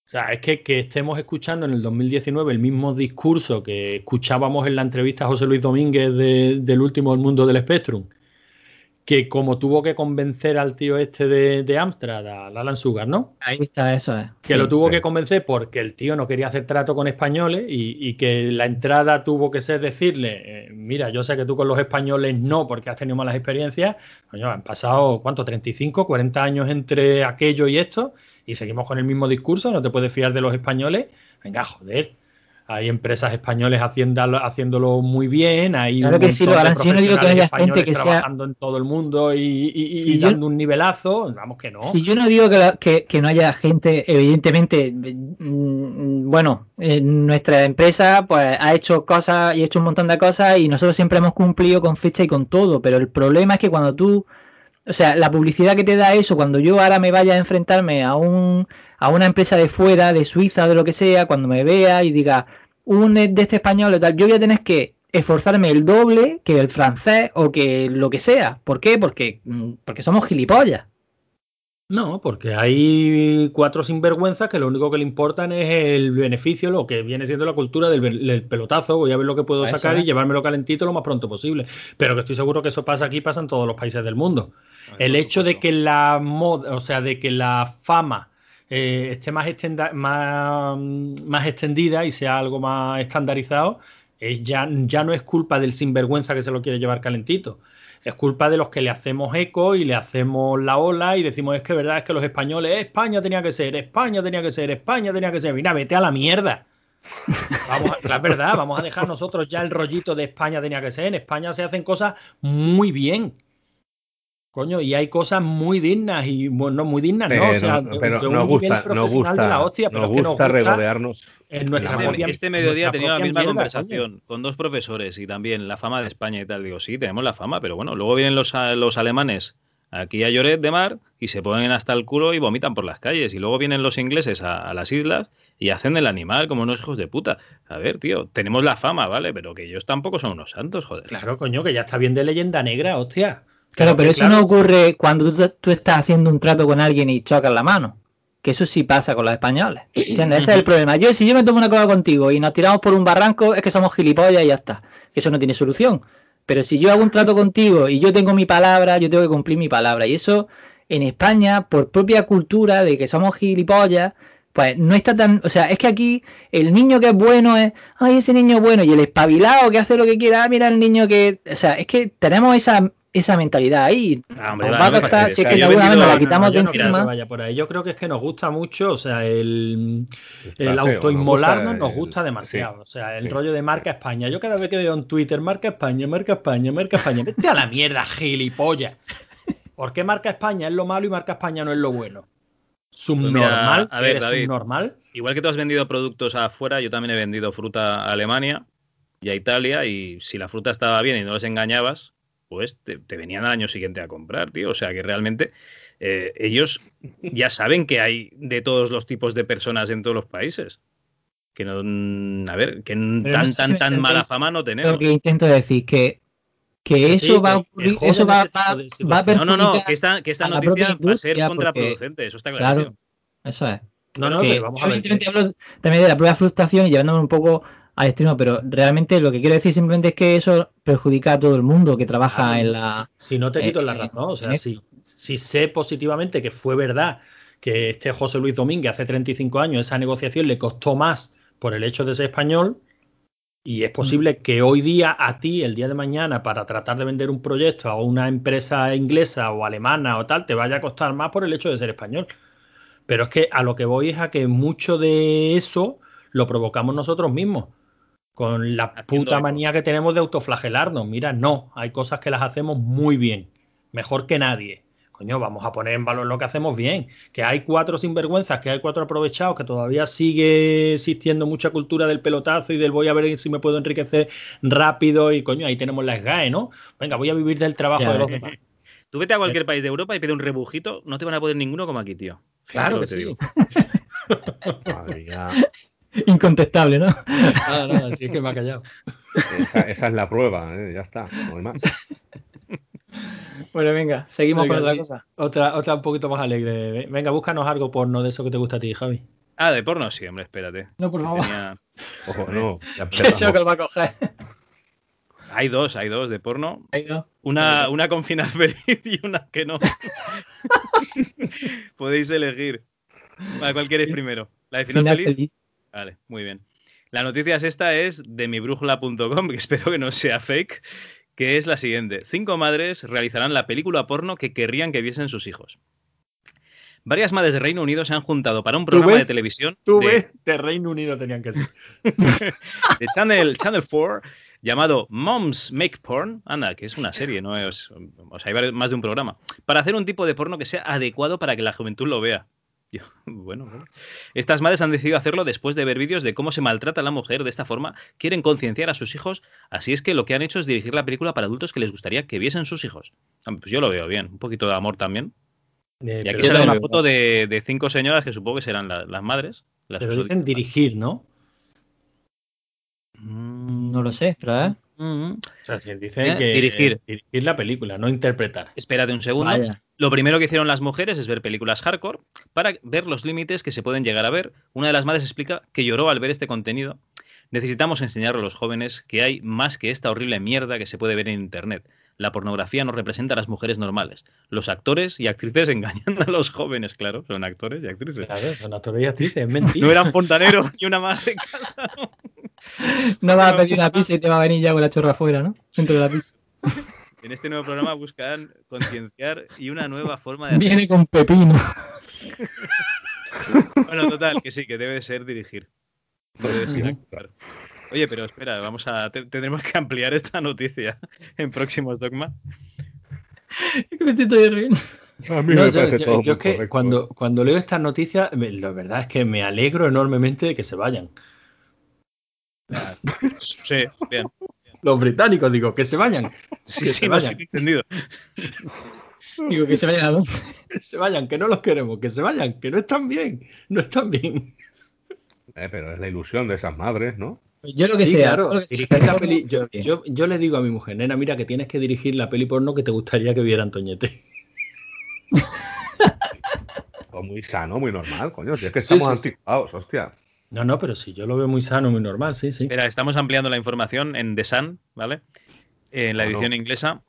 S1: O sea, es que, que estemos escuchando en el 2019 el mismo discurso que escuchábamos en la entrevista a José Luis Domínguez del último del mundo del Spectrum, que como tuvo que convencer al tío este de, Amstrad, a Alan Sugar, ¿no?
S4: Ahí está, eso es.
S1: Que lo tuvo que convencer porque el tío no quería hacer trato con españoles y, que la entrada tuvo que ser decirle, eh, mira, yo sé que tú con los españoles no porque has tenido malas experiencias, coño, han pasado, ¿cuánto? 35, 40 años entre aquello y esto y seguimos con el mismo discurso, no te puedes fiar de los españoles. Venga, joder. Hay empresas españoles haciéndolo muy bien, hay
S4: claro que sí, lo yo no digo que haya gente que
S1: trabajando en todo el mundo y, dando un nivelazo, vamos que no.
S4: Si yo no digo que, que, no haya gente, evidentemente, mm, bueno, nuestra empresa pues ha hecho cosas y ha hecho un montón de cosas y nosotros siempre hemos cumplido con fecha y con todo, pero el problema es que cuando tú o sea, la publicidad que te da eso, cuando yo ahora me vaya a enfrentarme a, un, a una empresa de fuera, de Suiza, de lo que sea, cuando me vea y diga un de este español y tal, yo voy a tener que esforzarme el doble que el francés o que lo que sea. ¿Por qué? Porque, mm, porque somos gilipollas.
S1: No, porque hay cuatro sinvergüenzas que lo único que le importan es el beneficio, lo que viene siendo la cultura del, pelotazo. Voy a ver lo que puedo sacar y llevármelo calentito lo más pronto posible. Pero que estoy seguro que eso pasa aquí, pasa en todos los países del mundo. el hecho de que la moda, o sea, de que la fama eh, esté más, más, extendida y sea algo más estandarizado, ya, ya no es culpa del sinvergüenza que se lo quiere llevar calentito. Es culpa de los que le hacemos eco y le hacemos la ola y decimos es que verdad es que los españoles, España tenía que ser, España tenía que ser, España tenía que ser. Mira, vete a la mierda. Vamos la verdad, vamos a dejar nosotros ya el rollito de España tenía que ser. En España se hacen cosas muy bien. Coño, y hay cosas muy dignas y bueno, muy dignas, ¿no? O sea,
S2: pero de, nos gusta, nos gusta, de la hostia, pero nos gusta, es que nos gusta regodearnos.
S3: En nuestra este, este mediodía tenido la misma conversación con dos profesores y también la fama de España y tal. Digo, sí, tenemos la fama, pero bueno, luego vienen los, los alemanes aquí a Lloret de Mar y se ponen hasta el culo y vomitan por las calles. Y luego vienen los ingleses a, a las islas y hacen el animal como unos hijos de puta. A ver, tío, tenemos la fama, ¿vale? Pero que ellos tampoco son unos santos, joder.
S1: Claro, coño, que ya está bien de leyenda negra, hostia.
S4: Claro, pero eso no ocurre cuando tú, estás haciendo un trato con alguien y chocas la mano. Que eso sí pasa con los españoles. ¿Entiendes? Ese es el problema. Yo, si yo me tomo una copa contigo y nos tiramos por un barranco, es que somos gilipollas y ya está. Que eso no tiene solución. Pero si yo hago un trato contigo y yo tengo mi palabra, yo tengo que cumplir mi palabra. Y eso en España, por propia cultura de que somos gilipollas, pues no está tan. O sea, es que aquí el niño que es bueno es. Ay, ese niño bueno. Y el espabilado que hace lo que quiera. Ah, mira el niño que. O sea, es que tenemos esa esa mentalidad ahí. Ah, va a costar, si es que alguna vez nos la quitamos de encima.
S1: Vaya por ahí. Yo creo que es que nos gusta mucho, o sea, el, el autoinmolarnos nos gusta demasiado. o sea, el rollo de marca España. Yo cada vez que veo en Twitter, marca España, marca España, marca España, *laughs* vete a la mierda, gilipollas. ¿Por qué marca España es lo malo y marca España no es lo bueno? Subnormal, pues a ver, David, subnormal.
S3: Igual que tú has vendido productos afuera, yo también he vendido fruta a Alemania y a Italia, y si la fruta estaba bien y no les engañabas, pues te, venían al año siguiente a comprar, tío. O sea que realmente eh, ellos ya saben que hay de todos los tipos de personas en todos los países. Que no, a ver, que tan, tan, tan mala fama no tenemos.
S4: Lo que intento decir que que eso va a ocurrir, eso va, va, va, a
S3: No, no, no, que esta, que esta noticia va a ser contraproducente, eso está claro.
S4: eso es. No, no, pero vamos a ver. hablo también de la prueba de frustración y llevándome un poco al extremo, pero realmente lo que quiero decir simplemente es que eso perjudica a todo el mundo que trabaja en la.
S1: Si no te quito la razón, o sea, si, si sé positivamente que fue verdad que este José Luis Domínguez hace 35 años esa negociación le costó más por el hecho de ser español, y es mm. posible que hoy día a ti, el día de mañana, para tratar de vender un proyecto a una empresa inglesa o alemana o tal, te vaya a costar más por el hecho de ser español. Pero es que a lo que voy es a que mucho de eso lo provocamos nosotros mismos con la puta manía que tenemos de autoflagelarnos. Mira, no, hay cosas que las hacemos muy bien, mejor que nadie. Coño, vamos a poner en valor lo que hacemos bien. Que hay cuatro sinvergüenzas, que hay cuatro aprovechados, que todavía sigue existiendo mucha cultura del pelotazo y del voy a ver si me puedo enriquecer rápido y coño, ahí tenemos la SGAE, ¿no? Venga, voy a vivir del trabajo de los demás. *laughs*
S3: Tú vete a cualquier país de Europa y pide un rebujito, no te van a poder ninguno como aquí, tío.
S1: Claro que, te digo. *laughs* *laughs*
S4: Incontestable, ¿no?
S1: Nada, nada, así es que me ha callado.
S2: Esa, es la prueba, ¿eh? ya está, no hay más.
S4: Bueno, venga, seguimos con otra cosa.
S1: Otra, otra un poquito más alegre. Venga, búscanos algo porno de eso que te gusta a ti, Javi.
S3: Ah, de porno, sí, hombre, espérate.
S4: No, por favor.
S2: Ojo, no.
S4: Eso *laughs* que lo va a coger.
S3: Hay dos, hay dos de porno. ¿Hay dos? Una, una con final *laughs* feliz y una que no. Podéis elegir. ¿Cuál quieres primero? ¿La de final, feliz? Vale, muy bien. La noticia es esta, es de mibrújula.com, *laughs* que espero que no sea fake, que es la siguiente. Cinco madres realizarán la película porno que querrían que viesen sus hijos. Varias madres de Reino Unido se han juntado para un programa de televisión.
S1: Tú de, ves, de Reino Unido tenían que ser. *laughs*
S3: de Channel, Channel 4, llamado Moms Make Porn. Anda, que es una serie, no es. O sea, hay más de un programa. Para hacer un tipo de porno que sea adecuado para que la juventud lo vea. *laughs* bueno, Estas madres han decidido hacerlo después de ver vídeos de cómo se maltrata a la mujer de esta forma. Quieren concienciar a sus hijos, así es que lo que han hecho es dirigir la película para adultos que les gustaría que viesen sus hijos. Pues yo lo veo bien, un poquito de amor también. Eh, y aquí sale una foto de, cinco señoras que supongo que serán las madres. Las
S1: pero dicen dirigir, ¿no?
S4: Mm, no lo sé, pero ¿eh?
S1: O sea, dicen eh, que dirigir. dirigir la película, no interpretar.
S3: Espérate un segundo. Lo primero que hicieron las mujeres es ver películas hardcore para ver los límites que se pueden llegar a ver. Una de las madres explica que lloró al ver este contenido. Necesitamos enseñar a los jóvenes que hay más que esta horrible mierda que se puede ver en Internet. La pornografía no representa a las mujeres normales. Los actores y actrices *laughs* engañan a los jóvenes, claro, son actores y actrices.
S1: Claro, son actores y actrices, es mentira.
S3: No eran fontaneros ni una madre de casa. *laughs*
S4: No vas a pedir una pizza y te va a venir ya con la chorra afuera, ¿no? Dentro de la pizza. *laughs*
S3: En este nuevo programa buscan concienciar y una nueva forma de.
S4: Viene con pepino. *laughs*
S3: bueno, total, que sí, que debe de ser dirigir. debe ser Oye, pero espera, vamos a. tendremos que ampliar esta noticia en próximos Dogma.
S4: que me estoy riendo.
S1: A mí me parece yo, todo yo es que cuando, cuando leo estas noticias, la verdad es que me alegro enormemente de que se vayan.
S3: Sí, bien.
S1: Los británicos, digo, que se vayan.
S3: Sí, sí, se vayan. entendido. *laughs*
S4: Digo, que se vayan a dónde.
S1: Que se vayan, que no los queremos, que se vayan, que no están bien, no están bien.
S2: Eh, pero es la ilusión de esas madres, ¿no?
S4: Yo lo que sea. Claro,
S1: la peli, yo, yo, yo, le digo a mi mujer, nena, mira que tienes que dirigir la peli porno que te gustaría que viera Antoñete.
S2: muy sano, muy normal, coño. es que estamos anticipados, hostia.
S1: No, no, pero sí, yo lo veo muy sano, muy normal, sí, sí.
S3: Estamos ampliando la información en The Sun, ¿vale? En la edición inglesa.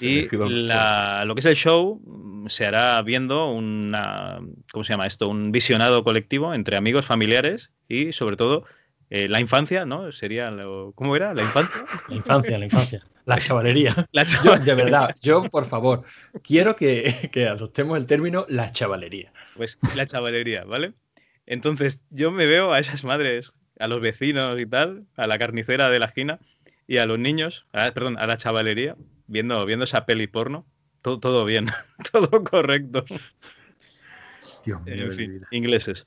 S3: Y lo que es el show se hará viendo una, ¿cómo se llama esto? Un visionado colectivo entre amigos, familiares y sobre todo eh, la infancia, ¿no? Sería, lo, ¿cómo era? ¿La infancia?
S1: La infancia, la infancia. La *laughs* chavalería. de verdad, yo, por favor, quiero que, que, adoptemos el término la chavalería.
S3: Pues la chavalería, ¿vale? Entonces, yo me veo a esas madres, a los vecinos y tal, a la carnicera de la esquina y a los niños, perdón, a la chavalería, viendo, viendo esa peli porno. Todo, todo bien, *laughs* todo correcto.
S1: Dios mío,
S3: en fin, ingleses.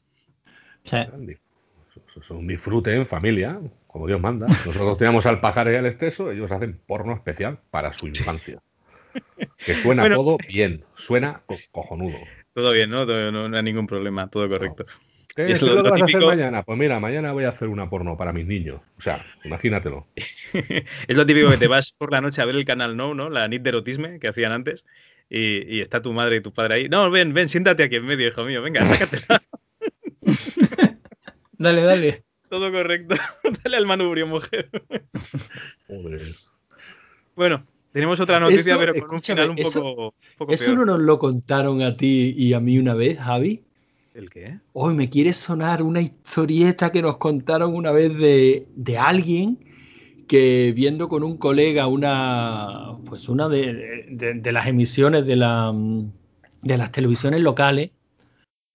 S2: Es un disfrute en familia, como Dios manda. Nosotros teníamos al pajar y al exceso, ellos hacen porno especial para su infancia. Que suena todo bien, suena cojonudo.
S3: Todo bien, ¿no? no, hay ningún problema, todo correcto.
S2: ¿Qué es lo, que vas a hacer mañana? Pues mira, mañana voy a hacer una porno para mis niños. O sea, imagínatelo. *laughs*
S3: es lo típico que te vas por la noche a ver el canal No, ¿no? La NIT de erotisme que hacían antes. Y, está tu madre y tu padre ahí. No, ven, ven, siéntate aquí en medio, hijo mío. Venga, sácatela. *laughs*
S4: dale, dale.
S3: Todo correcto. *laughs* Dale al manubrio, mujer. Bueno, tenemos otra noticia, pero con un final un poco,
S1: ¿Eso no nos lo contaron a ti y a mí una vez, Javi?
S3: ¿El qué?
S1: Hoy me quiere sonar una historieta que nos contaron una vez de, de alguien que viendo con un colega una, pues una de, de, las emisiones de, la, de las televisiones locales,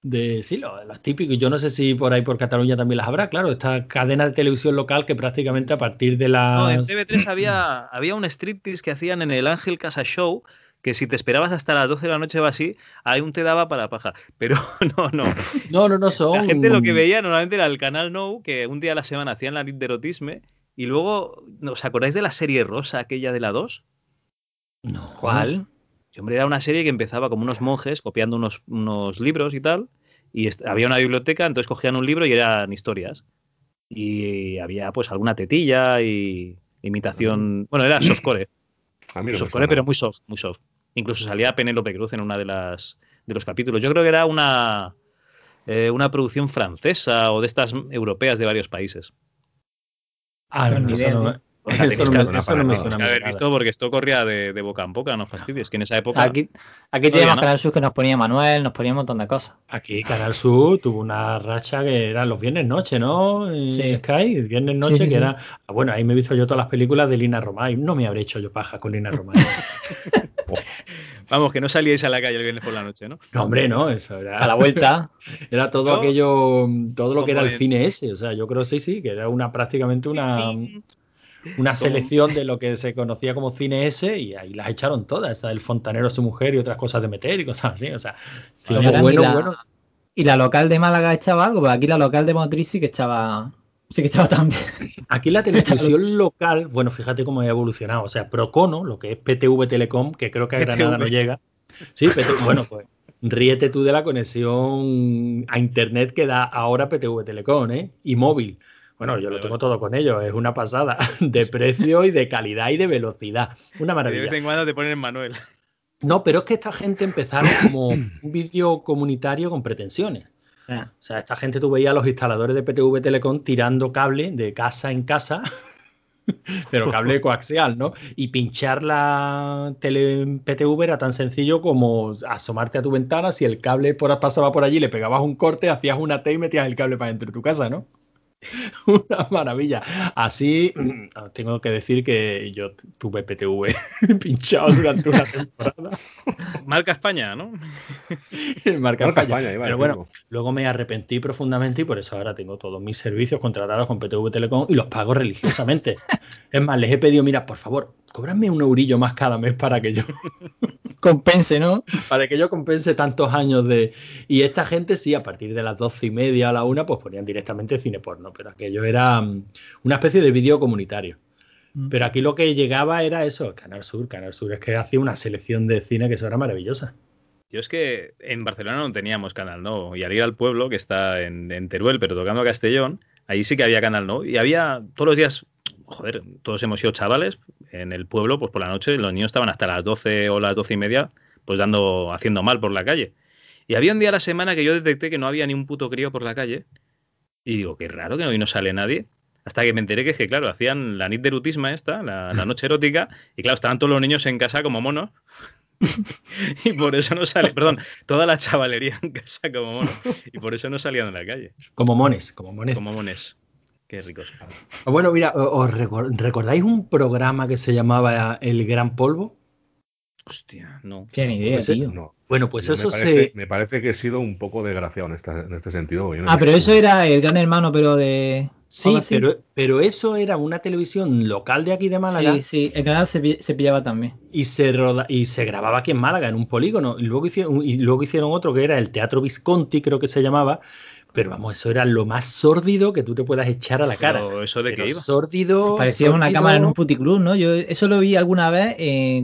S1: de sí, los, típicos. Yo no sé si por ahí por Cataluña también las habrá, claro, esta cadena de televisión local que prácticamente a partir de la.
S3: No, en TV3 había, había un striptease que hacían en el Ángel Casa Show que si te esperabas hasta las 12 de la noche o así, ahí un te daba para paja. Pero *laughs* no, no.
S1: No, no, no son.
S3: La gente lo que veía normalmente era el canal No, que un día a la semana hacían la de erotisme. Y luego, ¿os acordáis de la serie rosa, aquella de la 2?
S1: No.
S3: ¿Cuál? hombre, era una serie que empezaba como unos monjes copiando unos, unos libros y tal. Y había una biblioteca, entonces cogían un libro y eran historias. Y había pues alguna tetilla y imitación. Bueno, era softcore. *clears throat* softcore, pero muy soft, muy soft. Incluso salía Penélope Cruz en una de las de los capítulos. Yo creo que era una, eh, una producción francesa o de estas europeas de varios países.
S1: Ah, no, no,
S3: eso, no, me, suena haber visto porque esto corría de, boca en boca, no fastidies, que en esa época...
S4: Aquí, aquí teníamos Canal Sur que nos ponía Manuel, nos ponía un montón de cosas.
S1: Aquí Canal Sur tuvo una racha que eran los viernes noche, ¿no? Sí. Sky, viernes noche, que era... Ah, bueno, ahí me he visto yo todas las películas de Lina Romay. No me habré hecho yo paja con Lina Romay. *laughs*
S3: Vamos, que no salíais a la calle el viernes por la noche, ¿no?
S1: No, hombre, no, eso era.
S4: A la vuelta. *laughs*
S1: Era todo aquello, todo lo que era el cine ese. O sea, yo creo sí, sí, que era una prácticamente una, una selección de lo que se conocía como cine S y ahí las echaron todas, esa del fontanero su mujer y otras cosas de meter y cosas así, o sea,
S4: bueno, y la, bueno. Y la local de Málaga echaba algo, pues aquí la local de Motriz sí que echaba sí que estaba también.
S1: Aquí la *laughs* televisión local, bueno, fíjate cómo ha evolucionado, o sea, Procono, lo que es PTV Telecom, que creo que a Granada no llega. Sí, bueno, pues ríete tú de la conexión a internet que da ahora PTV Telecom, ¿eh? Y móvil. Bueno, yo lo tengo todo con ellos, es una pasada *laughs* de precio y de calidad y de velocidad. Una maravilla.
S3: De vez en cuando te ponen Manuel.
S1: No, pero es que esta gente empezaron como un vídeo comunitario con pretensiones. O sea, esta gente tú veías a los instaladores de PTV Telecom tirando cable de casa en casa, *laughs* pero cable *laughs* coaxial, ¿no? Y pinchar la tele PTV era tan sencillo como asomarte a tu ventana, si el cable pasaba por allí, le pegabas un corte, hacías una T y metías el cable para dentro de tu casa, ¿no? *laughs* Una maravilla. Así, tengo que decir que yo tuve PTV *laughs* pinchado durante una temporada.
S3: Marca España, ¿no? *laughs*
S1: Marca, España. Pero bueno, luego me arrepentí profundamente y por eso ahora tengo todos mis servicios contratados con PTV Telecom y los pago religiosamente. es más, les he pedido, mira, por favor, cóbrame un eurillo más cada mes para que yo *laughs*
S4: compense, ¿no?
S1: Para que yo compense tantos años de. Y esta gente sí, a partir de las doce y media a la una, pues ponían directamente cine porno, pero aquello era mm, una especie de vídeo comunitario. Mm. Pero aquí lo que llegaba era eso, Canal Sur. Canal Sur es que hacía una selección de cine que eso era maravillosa.
S3: Yo es que en Barcelona no teníamos Canal No, y al ir al pueblo, que está en, en Teruel, pero tocando a Castellón, ahí sí que había Canal No, y había todos los días joder, todos hemos sido chavales en el pueblo, pues por la noche los niños estaban hasta las 12 o las 12 y media, pues dando, haciendo mal por la calle. Y había un día a la semana que yo detecté que no había ni un puto crío por la calle. Y digo, qué raro que hoy no sale nadie. Hasta que me enteré que, es que claro, hacían la nit de erotisma esta, la, noche erótica, y claro, estaban todos los niños en casa como monos. *laughs* y por eso no sale, perdón, toda la chavalería en casa como monos. Y por eso no salían a la calle.
S1: Como mones, como mones.
S3: Como mones. Qué ricos.
S1: Bueno, mira, ¿os recordáis un programa que se llamaba El Gran Polvo?
S3: Hostia, no.
S4: Qué idea, tío.
S2: No.
S1: Bueno, pues eso
S2: me
S1: parece,
S2: se. Me parece que he sido un poco desgraciado en, este sentido.
S4: ah, pero eso era el gran hermano, pero de.
S1: Sí, pero, pero eso era una televisión local de aquí de Málaga.
S4: Sí, sí, el canal se, pillaba también.
S1: Y se, roda, y se grababa aquí en Málaga, en un polígono. Y luego, hicieron, y luego hicieron otro que era el Teatro Visconti, creo que se llamaba, pero vamos, eso era lo más sórdido que tú te puedas echar a la cara.
S3: ¿Eso de qué iba?
S1: Sórdido.
S4: Parecía una cámara en un puticlub, ¿no? Yo eso lo vi alguna vez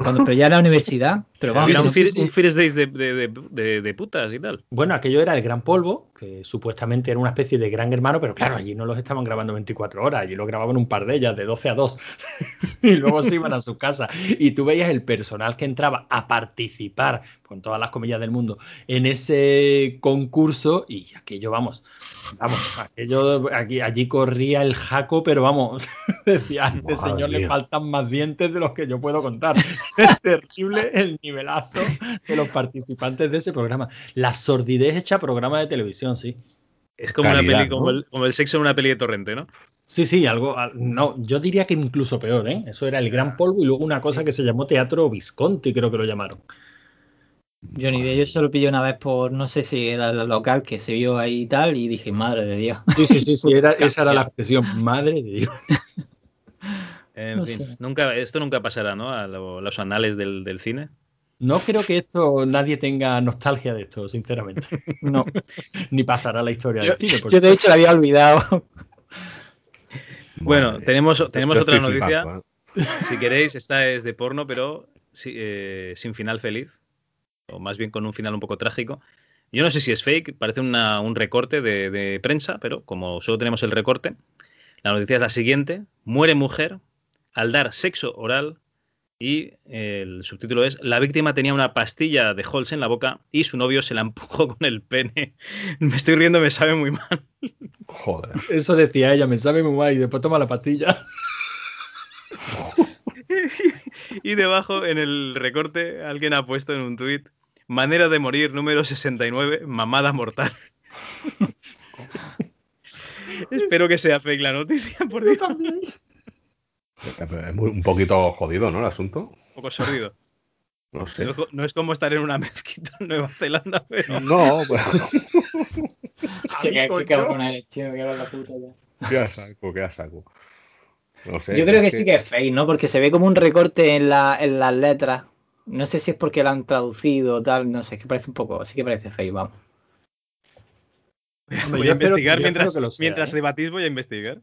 S4: cuando pero ya en la universidad. Pero vamos,
S3: era un, First Days de, de, putas y tal.
S1: Bueno, aquello era el Gran Polvo, que supuestamente era una especie de gran hermano, pero claro, allí no los estaban grabando 24 horas, allí lo grababan un par de ellas, de 12 a 2. *laughs* y luego se iban a su casa. Y tú veías el personal que entraba a participar, con todas las comillas del mundo, en ese concurso, y aquello, vamos, vamos, aquello, aquí, allí corría el jaco, pero vamos, *laughs* decía, a este señor le faltan más dientes de los que yo puedo contar. *laughs* Es terrible el nivel nivelazo de los participantes de ese programa. La sordidez hecha programa de televisión, sí.
S3: Es como una peli, como, el, sexo en una peli de torrente, ¿no?
S1: Sí, sí, algo. No, yo diría que incluso peor, ¿eh? Eso era el gran polvo y luego una cosa que se llamó Teatro Visconti, creo que lo llamaron.
S4: Yo ni idea, yo solo pillé una vez por, no sé si era el local que se vio ahí y tal, y dije, madre de Dios.
S1: Sí, sí, sí, sí *laughs* esa era la expresión, madre de Dios. *laughs*
S3: En fin, nunca, esto nunca pasará, ¿no? A los anales del, del cine.
S1: No creo que esto nadie tenga nostalgia de esto, sinceramente. *laughs* No. Ni pasará la historia
S4: yo, del Yo, de hecho, la había olvidado.
S3: bueno, tenemos, tenemos otra noticia. ¿eh? Si queréis, esta es de porno, pero eh, sin final feliz. O más bien con un final un poco trágico. Yo no sé si es fake, parece un recorte de, de prensa, pero como solo tenemos el recorte, la noticia es la siguiente. Muere mujer al dar sexo oral y el subtítulo es La víctima tenía una pastilla de Halls en la boca y su novio se la empujó con el pene. *laughs* Me estoy riendo, me sabe muy mal.
S1: Joder. Eso decía ella, me sabe muy mal y después toma la pastilla. *laughs* *laughs*
S3: y debajo en el recorte alguien ha puesto en un tuit Manera de morir número 69, mamada mortal. *laughs* Espero que sea fake la noticia, por Dios. También.
S2: Es un poquito jodido, ¿no? El asunto.
S3: Un poco sordido.
S2: No sé.
S3: No, es como estar en una mezquita en Nueva Zelanda, pero.
S2: No, pues. *laughs*
S4: Qué la puta
S2: ya. Qué saco, qué saco.
S4: No sé, Yo creo que, sí que es fake, ¿no? Porque se ve como un recorte en, la, en las letras. No sé si es porque lo han traducido o tal, no sé, que parece un poco, sí que parece fake, vamos.
S3: voy a investigar mientras, mientras ¿eh? debatís, voy a investigar.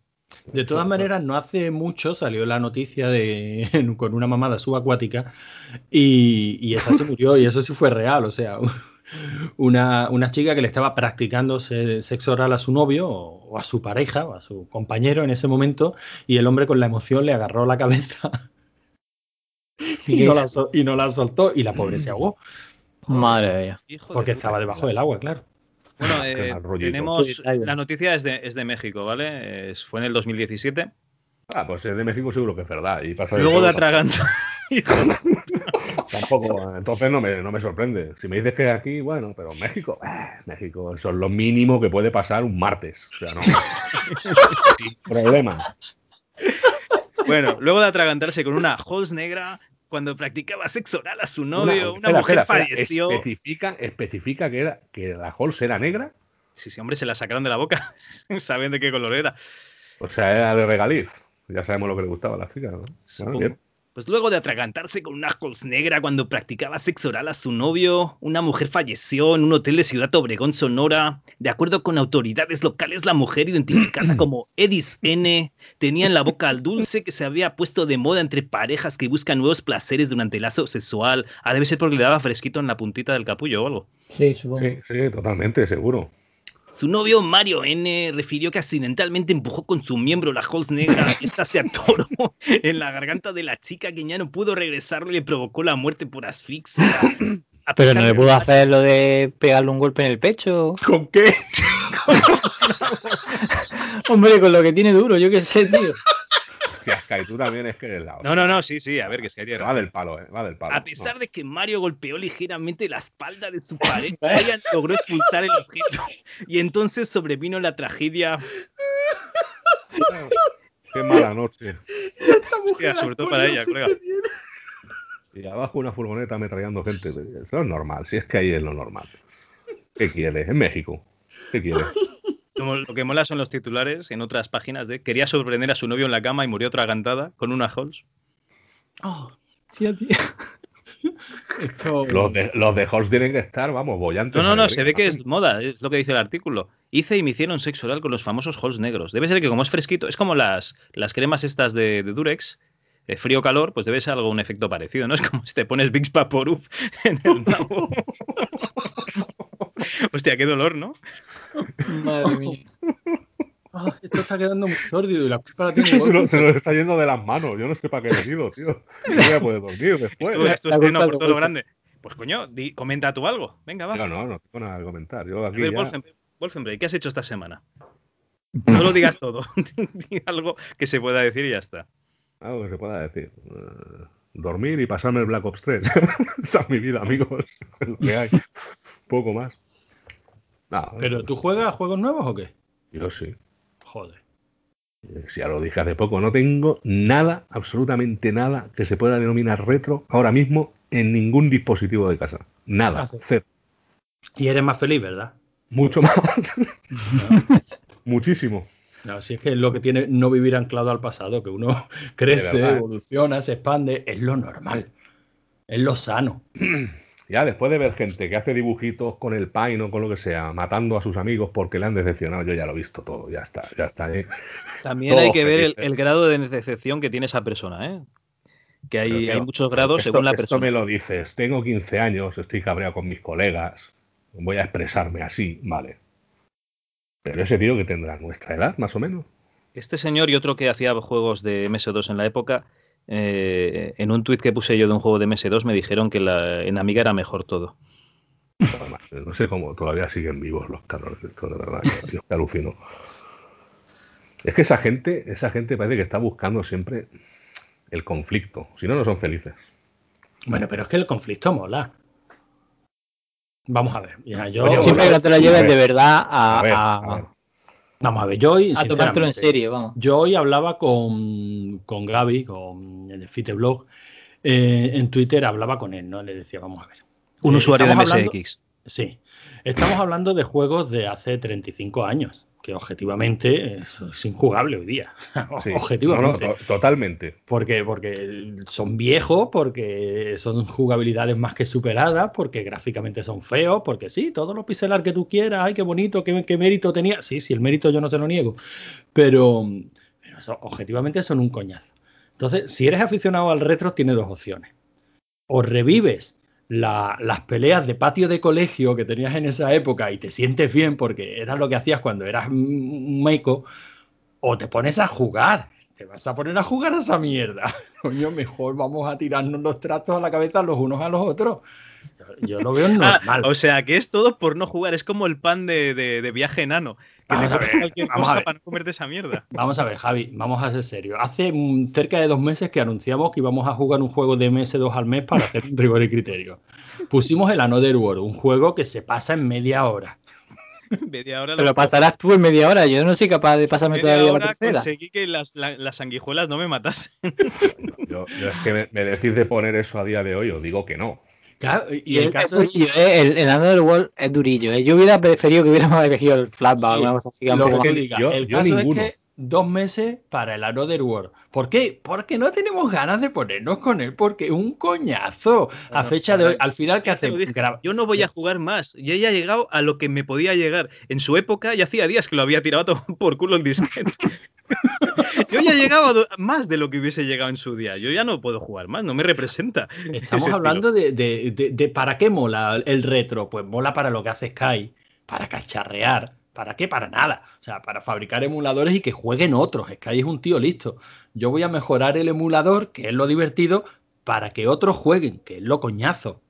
S1: De todas maneras, no hace mucho salió la noticia de *laughs* con una mamada subacuática y, y esa se murió y eso sí fue real, o sea, una, una, chica que le estaba practicando sexo oral a su novio o, a su pareja o a su compañero en ese momento y el hombre con la emoción le agarró la cabeza *laughs* y, no la, y no la soltó y la pobre se ahogó.
S4: Madre
S1: mía. Porque estaba debajo del agua, claro.
S3: Bueno, eh, tenemos. La noticia es de, es de México, ¿vale? fue en el 2017.
S2: Ah, pues es de México seguro que es verdad. Y
S3: Luego de atraganta. *laughs*
S2: tampoco. Entonces no me, no me sorprende. Si me dices que aquí, bueno, pero México, eh, México, eso es lo mínimo que puede pasar un martes. O sea, no. *laughs* sin problema.
S3: Bueno, luego de atragantarse con una Halls negra, cuando practicaba sexo oral a su novio, una, mujer falleció.
S2: Especifica, especifica que, era, que la Halls era negra.
S3: Sí, sí, hombre, se la sacaron de la boca. *laughs* Saben de qué color era.
S2: O sea, era de regaliz. Ya sabemos lo que le gustaba a la chica, ¿no?
S3: Pues luego de atragantarse con una Halls negra cuando practicaba sexo oral a su novio, una mujer falleció en un hotel de Ciudad Obregón, Sonora. De acuerdo con autoridades locales, la mujer identificada como Edis N tenía en la boca al dulce que se había puesto de moda entre parejas que buscan nuevos placeres durante el lazo sexual. Ah, debe ser porque le daba fresquito en la puntita del capullo o algo.
S2: Sí, supongo. Sí, sí, totalmente, seguro.
S3: Su novio Mario N refirió que accidentalmente empujó con su miembro la Halls negra y esta se atoró *laughs* en la garganta de la chica que ya no pudo regresarlo y le provocó la muerte por asfixia. *clears throat*
S4: Pero no le pudo hacer lo de pegarle un golpe en el pecho.
S1: ¿Con qué? *laughs*
S4: Hombre, con lo que tiene duro, yo qué sé, tío. *laughs*
S2: Y tú también es que eres la
S3: No, no, no, sí, sí, a ver, que es que
S2: Va del palo, eh, va del palo.
S3: A pesar de que Mario golpeó ligeramente la espalda de su *laughs* pareja, Ryan logró expulsar el objeto y entonces sobrevino la tragedia. *laughs*
S2: Qué mala noche.
S3: sobre todo para ella, colega.
S2: Y abajo una furgoneta ametrallando gente. Eso es normal, si es que ahí es lo normal. ¿Qué quieres? En México. ¿Qué quieres? *laughs*
S3: lo que mola son los titulares en otras páginas de quería sorprender a su novio en la cama y murió atragantada con una Halls.
S4: Oh, tío, *laughs*
S2: Los, de, los de Halls tienen que estar, vamos, bollantes.
S3: No, no, no, se ve que es moda, es lo que dice el artículo. Hice y me hicieron sexo oral con los famosos Halls negros. Debe ser que como es fresquito, es como las, las cremas estas de, Durex, frío-calor, pues debe ser algo un efecto parecido, ¿no? *laughs* Es como si te pones Big Vaporub en el *laughs* nabo. Hostia, qué dolor, ¿no? *laughs*
S4: Madre mía.
S1: Ah, esto está quedando muy sórdido y la culpa la *laughs* tiene
S2: se, lo, se lo está yendo de las manos. Yo no sé para qué he venido, tío. No voy a poder dormir después.
S3: Esto, esto es por todo lo grande. Pues coño, comenta tú algo. Venga, va.
S2: No, no, no tengo nada que comentar. Yo aquí a
S3: ver, ya... ¿qué has hecho esta semana? No lo digas todo. *laughs* Di algo que se pueda decir y ya está.
S2: Algo que se pueda decir. Uh, dormir y pasarme el Black Ops 3. Esa es mi vida, amigos. lo que hay. Poco más.
S1: ¿Pero tú juegas juegos nuevos o qué?
S2: Yo sí.
S1: Joder.
S2: Eh, si ya lo dije hace poco, no tengo nada, absolutamente nada que se pueda denominar retro ahora mismo en ningún dispositivo de casa. Nada, ah, cero.
S1: Y eres más feliz, ¿verdad?
S2: Mucho más. *laughs* Muchísimo.
S1: No, si es que es lo que tiene no vivir anclado al pasado, que uno *laughs* crece, evoluciona, se expande, es lo normal, es lo sano. *clears throat*
S2: Ya después de ver gente que hace dibujitos con el pain o con lo que sea, matando a sus amigos porque le han decepcionado, yo ya lo he visto todo, ya está, ya está. ¿eh?
S3: También hay que ver el, grado de decepción que tiene esa persona, ¿eh? Que hay, hay muchos grados según la persona.
S2: Esto me lo dices, tengo 15 años, estoy cabreado con mis colegas, voy a expresarme así, vale. Pero ese tío que tendrá nuestra edad, más o menos.
S3: Este señor y otro que hacía juegos de MS2 en la época, eh, en un tuit que puse yo de un juego de MS2 me dijeron que la, en Amiga era mejor todo. *laughs*
S2: No sé cómo todavía siguen vivos los cabrones de esto, de verdad. Yo alucino. Es que esa gente, esa gente parece que está buscando siempre el conflicto. Si no, no son felices.
S1: Bueno, pero es que el conflicto mola. Vamos a ver.
S4: yo, siempre que te lo lleves de verdad a,
S1: Vamos a ver, yo hoy.
S4: A tomártelo en serio, vamos.
S1: Yo hoy hablaba con, con Gaby, con el de Fiteblog, eh, en Twitter, hablaba con él, ¿no? Le decía, vamos a ver.
S3: Un usuario de MSX.
S1: sí. Estamos hablando de juegos de hace 35 años que objetivamente es, injugable hoy día. *laughs* objetivamente.
S2: totalmente.
S1: Porque, porque son viejos, porque son jugabilidades más que superadas, porque gráficamente son feos, porque sí, todos los pixelar que tú quieras, ay, qué bonito, qué, qué mérito tenía. Sí, sí, el mérito yo no se lo niego. Pero, objetivamente son un coñazo. Entonces, si eres aficionado al retro, tiene dos opciones. O revives las peleas de patio de colegio que tenías en esa época y te sientes bien porque era lo que hacías cuando eras un meco, o te pones a jugar. Te vas a poner a jugar a esa mierda. *laughs* Coño, mejor vamos a tirarnos los tratos a la cabeza los unos a los otros. Yo lo veo *laughs* ah, normal.
S3: o sea, que es todo por no jugar. Es como el pan de, de, viaje enano
S1: Vamos a ver, vamos a ver.
S3: para no comerte esa mierda.
S1: Vamos a ver, Javi, vamos a ser serios. Hace mm, cerca de dos meses que anunciamos que íbamos a jugar un juego de MS2 al mes para hacer un rigor y criterio. Pusimos el Another World, un juego que se pasa en media hora. *laughs*
S4: media hora. Pero pasarás tú en media hora. Yo no soy capaz de pasarme todavía
S3: hora la tercera. conseguí que las, sanguijuelas no me matasen.
S2: yo, es que me, decís de poner eso a día de hoy, os digo que no.
S4: Y, el, caso es, ¿eh? el, el Another World es durillo. ¿eh? Yo hubiera preferido que hubiéramos *laughs* elegido el flashback.
S1: lo que diga. el caso es que dos meses para el Another World. ¿Por qué? Porque no tenemos ganas de ponernos con él, porque un coñazo. A fecha de hoy, al final, ¿qué hacemos?
S3: Yo no voy a jugar más. Yo ya he llegado a lo que me podía llegar. En su época, ya hacía días que lo había tirado *laughs* por culo en disquete. *laughs* *laughs* Yo ya he llegado más de lo que hubiese llegado en su día. Yo ya no puedo jugar más, no me representa. *laughs*
S1: Estamos hablando de, de, para qué mola el retro. Pues mola para lo que hace Sky, para cacharrear ¿Para qué? Para nada. O sea, para fabricar emuladores y que jueguen otros. Es ahí es un tío listo. Yo voy a mejorar el emulador, que es lo divertido, para que otros jueguen, que es lo coñazo.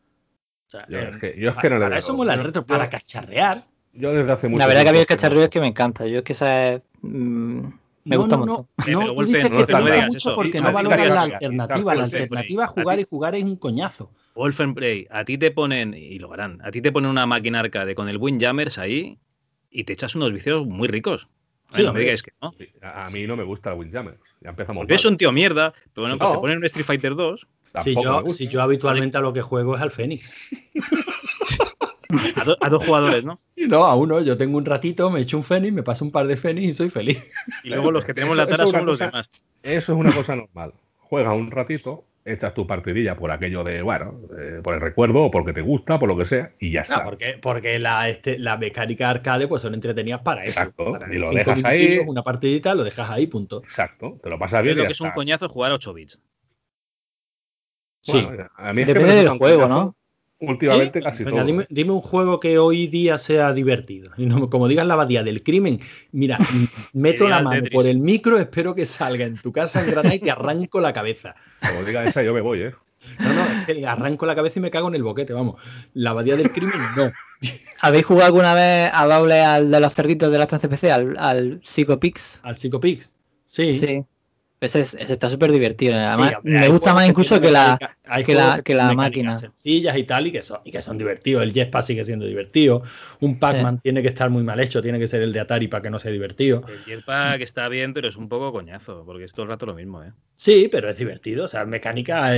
S2: O sea, yo es que, yo es que no
S1: para eso mola el retro, para cacharrear.
S2: Yo desde hace mucho
S4: La verdad que a mí el cacharreo es que me encanta. Yo es que esa mm, me gusta mucho.
S1: No, no, dices que te gusta mucho porque no valoras la alternativa. La alternativa a jugar y jugar es un coñazo.
S3: Wolfenbray, a ti te ponen, y lo harán, a ti te ponen una máquina arcade con el Windjammers ahí y te echas unos vicios muy ricos.
S2: Sí, no que no. A mí no me gusta Windjammer. Ya empezamos.
S3: Porque es un tío mierda, pero bueno, pues te ponen un Street Fighter 2.
S1: Si yo, si yo, habitualmente a lo que juego es al Fénix. *laughs*
S3: a, dos jugadores, ¿no?
S1: No, a uno. Yo tengo un ratito, me echo un Fénix, me paso un par de Fénix y soy feliz.
S3: Y luego los que tenemos la tara son los demás.
S2: Eso es una cosa normal. Juega un ratito, echas tu partidilla por aquello de, bueno, eh, por el recuerdo o porque te gusta, por lo que sea, y ya está.
S1: porque, porque la, este, la mecánica arcade pues son entretenidas para eso.
S2: Exacto, y lo dejas ahí.
S1: Una partidita, lo dejas ahí, punto.
S2: Exacto, te lo pasas bien.
S3: Creo que es un coñazo jugar 8 bits.
S1: Sí,
S4: a mí depende del juego, ¿no?
S2: Últimamente casi todo.
S1: Dime, dime, un juego que hoy día sea divertido. Y no, como digas la abadía del crimen, mira, *laughs* meto la mano por el micro, espero que salga en tu casa en Granada y te arranco la cabeza.
S2: Como diga esa, yo me voy, ¿eh?
S1: No, no, arranco la cabeza y me cago en el boquete, vamos. La abadía del crimen, no. *laughs*
S4: ¿Habéis jugado alguna vez a doble al de los cerditos de la CPC, al, al Psychopix?
S1: Al Psychopix, sí.
S4: Sí. Ese, está súper divertido. Además, me gusta más incluso que, la, que, la, que la máquina.
S1: sencillas y tal, y que, son, y que son divertidos. El Jetpack sigue siendo divertido. Un Pac-Man tiene que estar muy mal hecho, tiene que ser el de Atari para que no sea divertido.
S3: El Jetpack está bien, pero es un poco coñazo, porque es todo el rato lo mismo. ¿eh?
S1: Sí, pero es divertido. O sea, mecánica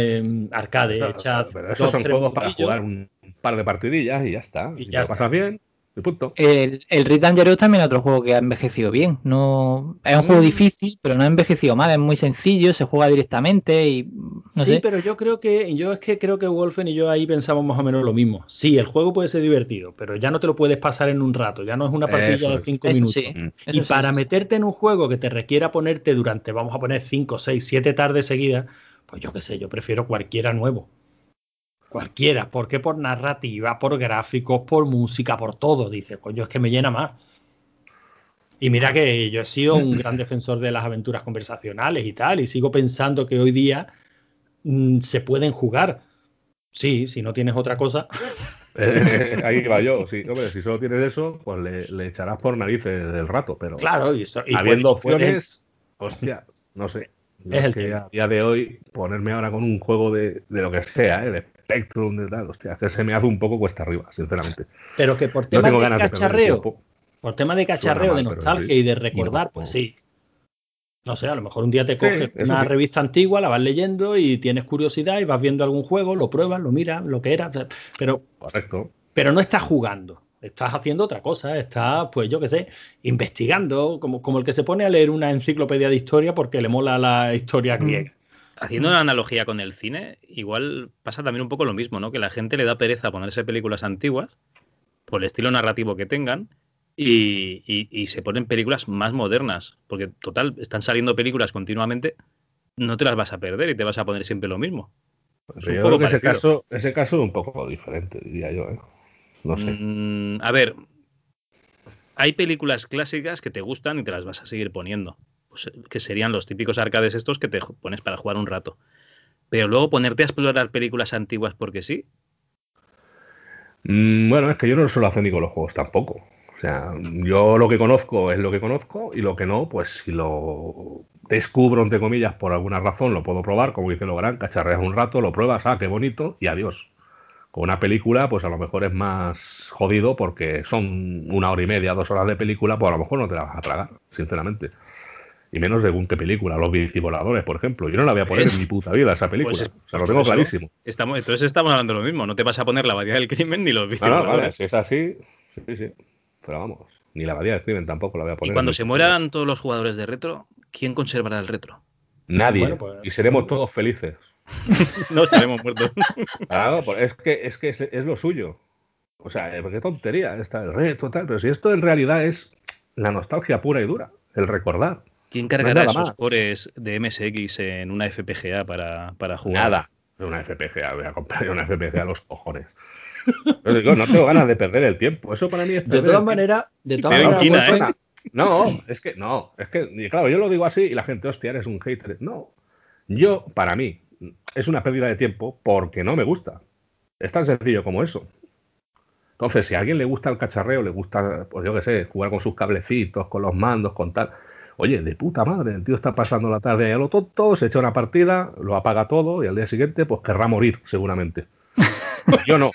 S1: arcade, hecha.
S2: Pero esos son juegos para jugar un par de partidillas y ya está. Y ya pasas bien.
S4: El, el Red Dangerous también es otro juego que ha envejecido bien. No, es un juego mm. difícil, pero no ha envejecido mal. Es muy sencillo, se juega directamente y
S1: sí, pero yo creo que yo es que creo que Wolfen y yo ahí pensamos más o menos lo mismo. Sí, el juego puede ser divertido, pero ya no te lo puedes pasar en un rato. Ya no es una partida de cinco minutos. y para meterte en un juego que te requiera ponerte durante, vamos a poner 5, 6, 7 tardes seguidas, pues yo qué sé, yo prefiero cualquiera nuevo. Cualquiera, porque por narrativa, por gráficos, por música, por todo, dice, coño, es que me llena más. Y mira que yo he sido un gran *laughs* defensor de las aventuras conversacionales y tal, y sigo pensando que hoy día mm, se pueden jugar. Sí, si no tienes otra cosa.
S2: Eh, *laughs* ahí va yo, sí. *laughs* si solo tienes eso, pues le, echarás por narices del rato, pero
S1: claro, y,
S2: habiendo opciones, hostia, no sé. es el que a día de hoy ponerme ahora con un juego de, lo que sea, ¿eh? Spectrum, de tal, hostia, que se me hace un poco cuesta arriba, sinceramente.
S1: Pero que por tema de cacharreo, por tema de cacharreo, de nostalgia y de recordar, pues sí. No sé, a lo mejor un día te coges una revista antigua, la vas leyendo y tienes curiosidad y vas viendo algún juego, lo pruebas, lo miras, lo que era, pero,
S2: Correcto.
S1: pero no estás jugando, estás haciendo otra cosa, estás, pues yo qué sé, investigando, como, como el que se pone a leer una enciclopedia de historia porque le mola la historia mm. griega
S3: haciendo una analogía con el cine, igual pasa también un poco lo mismo, ¿no? Que la gente le da pereza ponerse películas antiguas por el estilo narrativo que tengan y, se ponen películas más modernas. Porque, total, están saliendo películas continuamente, no te las vas a perder y te vas a poner siempre lo mismo.
S2: yo creo que ese caso, ese caso es un poco diferente, diría yo. ¿eh? No sé.
S3: Mm, a ver, hay películas clásicas que te gustan y te las vas a seguir poniendo. Pues, que serían los típicos arcades estos que te pones para jugar un rato. Pero luego ponerte a explorar películas antiguas porque sí.
S2: Mm, bueno, es que yo no lo suelo hacer ni con los juegos tampoco. sea, yo lo que conozco es lo que conozco y lo que no, pues si lo descubro, entre comillas, por alguna razón, lo puedo probar, como dice lo gran, cacharreas un rato, lo pruebas, ah, qué bonito, y adiós. Con una película, pues a lo mejor es más jodido porque son una hora y media, dos horas de película, pues a lo mejor no te la vas a tragar, sinceramente. Y menos según qué película, Los bicivoladores, por ejemplo. Yo no la voy a poner en mi puta vida esa película. Pues o sea, lo tengo clarísimo.
S3: Estamos, entonces estamos hablando de lo mismo. No te vas a poner la abadía del crimen ni los bicivoladores.
S2: No, si es así, sí, sí. Pero vamos, ni la abadía del crimen tampoco la voy a poner.
S3: Y cuando se mueran todos los jugadores de retro, ¿quién conservará el retro?
S2: Nadie. Pues, y seremos todos felices. *laughs*
S3: no estaremos muertos. *laughs*
S2: Claro, pues es que, es, que es, lo suyo. O sea, eh, qué tontería está el reto, tal. Pero si esto en realidad es la nostalgia pura y dura, el recordar.
S3: ¿Quién cargará esos cores de MSX en una FPGA para, para jugar?
S2: Nada. Una FPGA, voy a comprar una FPGA a los cojones. no tengo ganas de perder el tiempo. Eso para mí es.
S1: De todas maneras, de todas maneras.
S2: ¿eh? No, es que no, es que, claro, yo lo digo así y la gente, hostia, eres un hater. No, yo, para mí, es una pérdida de tiempo porque no me gusta. Es tan sencillo como eso. Entonces, si a alguien le gusta el cacharreo, le gusta, pues yo qué sé, jugar con sus cablecitos, con los mandos, con tal. Oye, de puta madre, el tío está pasando la tarde ahí a lo tonto, se echa una partida, lo apaga todo y al día siguiente, pues querrá morir, seguramente. Yo no.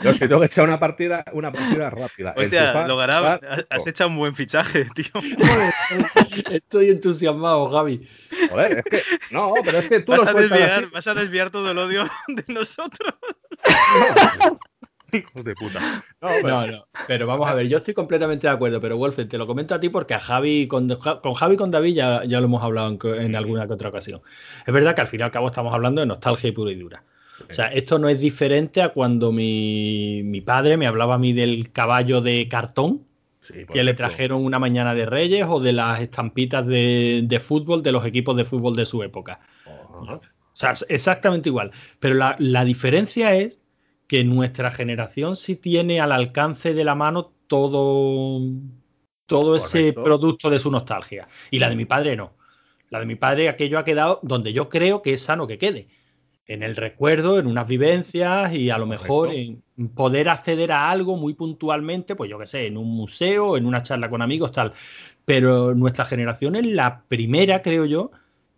S2: Yo si tengo que echar una partida, una partida rápida.
S3: Hostia, lo has echado un buen fichaje, *laughs* tío.
S1: Estoy entusiasmado, Javi.
S2: Joder, es que. No, pero es que tú
S3: vas, a desviar, vas a desviar todo el odio *laughs* de nosotros.
S2: Hijos de puta.
S1: No, no, pero vamos a ver, yo estoy completamente de acuerdo, pero Wolfen, te lo comento a ti porque a Javi, con, con Javi y con David ya, ya lo hemos hablado en, alguna que otra ocasión. Es verdad que al fin y al cabo estamos hablando de nostalgia y pura y dura. O sea, esto no es diferente a cuando mi, padre me hablaba a mí del caballo de cartón que le trajeron una mañana de Reyes o de las estampitas de, fútbol de los equipos de fútbol de su época. O sea, exactamente igual. Pero la, la diferencia es que nuestra generación sí tiene al alcance de la mano todo, todo ese producto de su nostalgia. Y la de mi padre no. La de mi padre, aquello ha quedado donde yo creo que es sano que quede. En el recuerdo, en unas vivencias y a lo mejor en poder acceder a algo muy puntualmente, pues yo qué sé, en un museo, en una charla con amigos, tal. Pero nuestra generación es la primera, creo yo,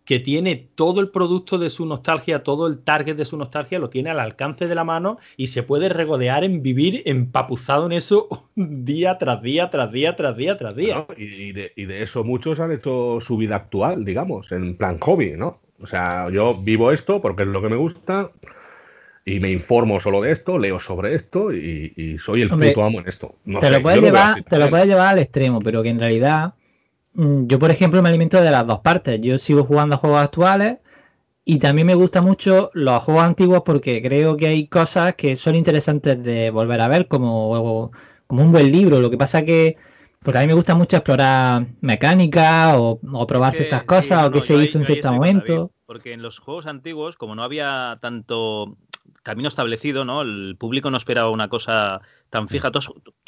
S1: que tiene todo el producto de su nostalgia, todo el target de su nostalgia, lo tiene al alcance de la mano y se puede regodear en vivir empapuzado en eso *laughs* día tras día, tras día, tras día, tras día.
S2: y, de, y, de, eso muchos han hecho su vida actual, digamos, en plan hobby, ¿no? O sea, yo vivo esto porque es lo que me gusta y me informo solo de esto, leo sobre esto y, soy el puto amo en esto.
S4: te, lo puedes llevar, te lo puedes llevar al extremo, pero que en realidad yo, por ejemplo, me alimento de las dos partes. Yo sigo jugando a juegos actuales y también me gustan mucho los juegos antiguos porque creo que hay cosas que son interesantes de volver a ver, como, como un buen libro. Lo que pasa que, porque a mí me gusta mucho explorar mecánica o, probar ciertas cosas o qué se hizo en cierto momento.
S3: porque en los juegos antiguos, como no había tanto camino establecido, ¿no? El público no esperaba una cosa tan fija.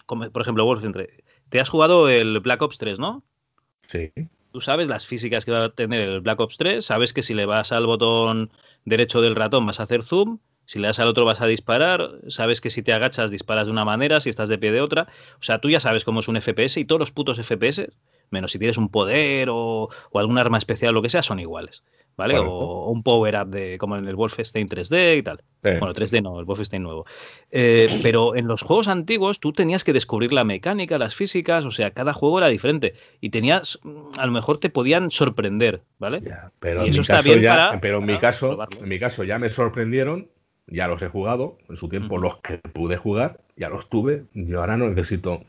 S3: como, por ejemplo, Wolf, entre, te has jugado el Black Ops 3, ¿no? Tú sabes las físicas que va a tener el Black Ops 3, sabes que si le vas al botón derecho del ratón vas a hacer zoom, si le das al otro vas a disparar, sabes que si te agachas disparas de una manera, si estás de pie de otra. O sea, tú ya sabes cómo es un FPS y todos los putos FPS, menos si tienes un poder o, o algún arma especial o lo que sea, son iguales. ¿vale? O, un power-up de como en el Wolfenstein 3D y tal. Bueno, 3D no, el Wolfenstein nuevo. Eh, pero en los juegos antiguos tú tenías que descubrir la mecánica, las físicas, o sea, cada juego era diferente y tenías, a lo mejor te podían sorprender, ¿vale?
S2: pero en eso está bien ya, Pero en mi caso, en mi caso ya me sorprendieron, ya los he jugado, en su tiempo los que pude jugar, ya los tuve, yo ahora no necesito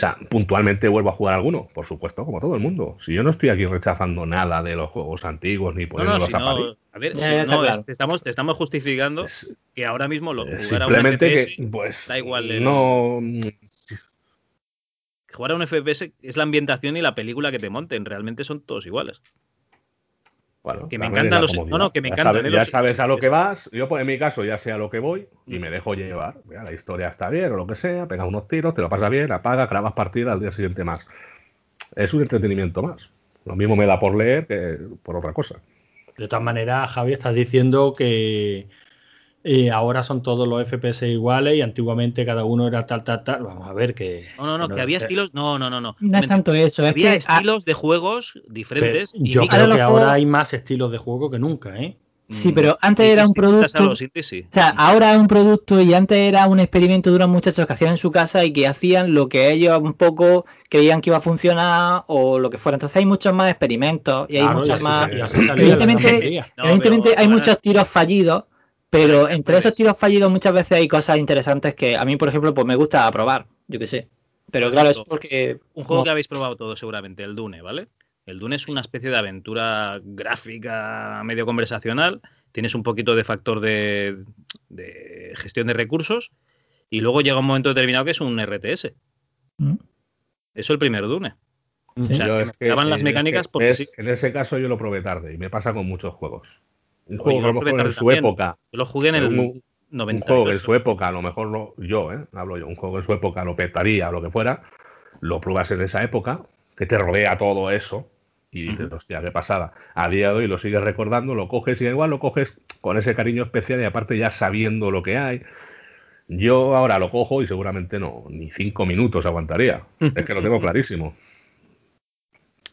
S2: sea, puntualmente vuelvo a jugar alguno, por supuesto, como todo el mundo. Si yo no estoy aquí rechazando nada de los juegos antiguos ni poniéndolos
S3: no, a parir. A ver, te, estamos, te estamos justificando que ahora mismo lo,
S2: jugar a un FPS que, pues, da igual. No.
S3: Jugar a un FPS es la ambientación y la película que te monten. Realmente son todos iguales.
S2: Bueno,
S3: que me encantan los. No, no, que me
S2: encantan. ¿eh? ya sabes a lo que vas. Yo, pues, en mi caso, ya sé a lo que voy y me dejo llevar. la historia está bien o lo que sea, pega unos tiros, te lo pasa bien, apaga, grabas partida al día siguiente más. Es un entretenimiento más. Lo mismo me da por leer que por otra cosa.
S1: De todas maneras, Javi, estás diciendo que, y ahora son todos los FPS iguales y antiguamente cada uno era tal, tal, tal. Vamos a ver que.
S3: No, no, no, que, había estilos. No, no, no, no.
S4: No es tanto eso.
S3: Había estilos de juegos diferentes.
S1: yo creo que ahora hay más estilos de juego que nunca, ¿eh?
S4: Sí, pero antes era un producto. O sea, ahora es un producto y antes era un experimento de unos muchachos que hacían en su casa y que hacían lo que ellos un poco creían que iba a funcionar o lo que fuera. Entonces hay muchos más experimentos y hay muchos más. evidentemente, evidentemente hay muchos tiros fallidos, pero entre esos tiros fallidos muchas veces hay cosas interesantes que a mí, por ejemplo, pues me gusta probar. Yo qué sé. Pero claro, es porque.
S3: Un juego que habéis probado todos seguramente, el Dune, ¿vale? El Dune es una especie de aventura gráfica medio conversacional. Tienes un poquito de factor de, gestión de recursos. Y luego llega un momento determinado que es un RTS. Mm. Eso es el primer Dune.
S2: O sea, las mecánicas porque En ese caso yo lo probé tarde y me pasa con muchos juegos. Un juego que a lo mejor en su época.
S3: Yo lo jugué en el un, 90.
S2: Un juego que en su época, a lo mejor lo, yo, ¿eh? hablo yo, un juego que en su época lo petaría o lo que fuera, lo pruebas en esa época, que te rodea todo eso, y dices, hostia, qué pasada. A día de hoy lo sigues recordando, lo coges y igual lo coges con ese cariño especial y aparte ya sabiendo lo que hay. Yo ahora lo cojo y seguramente no, ni cinco minutos aguantaría. es que lo tengo *laughs* clarísimo.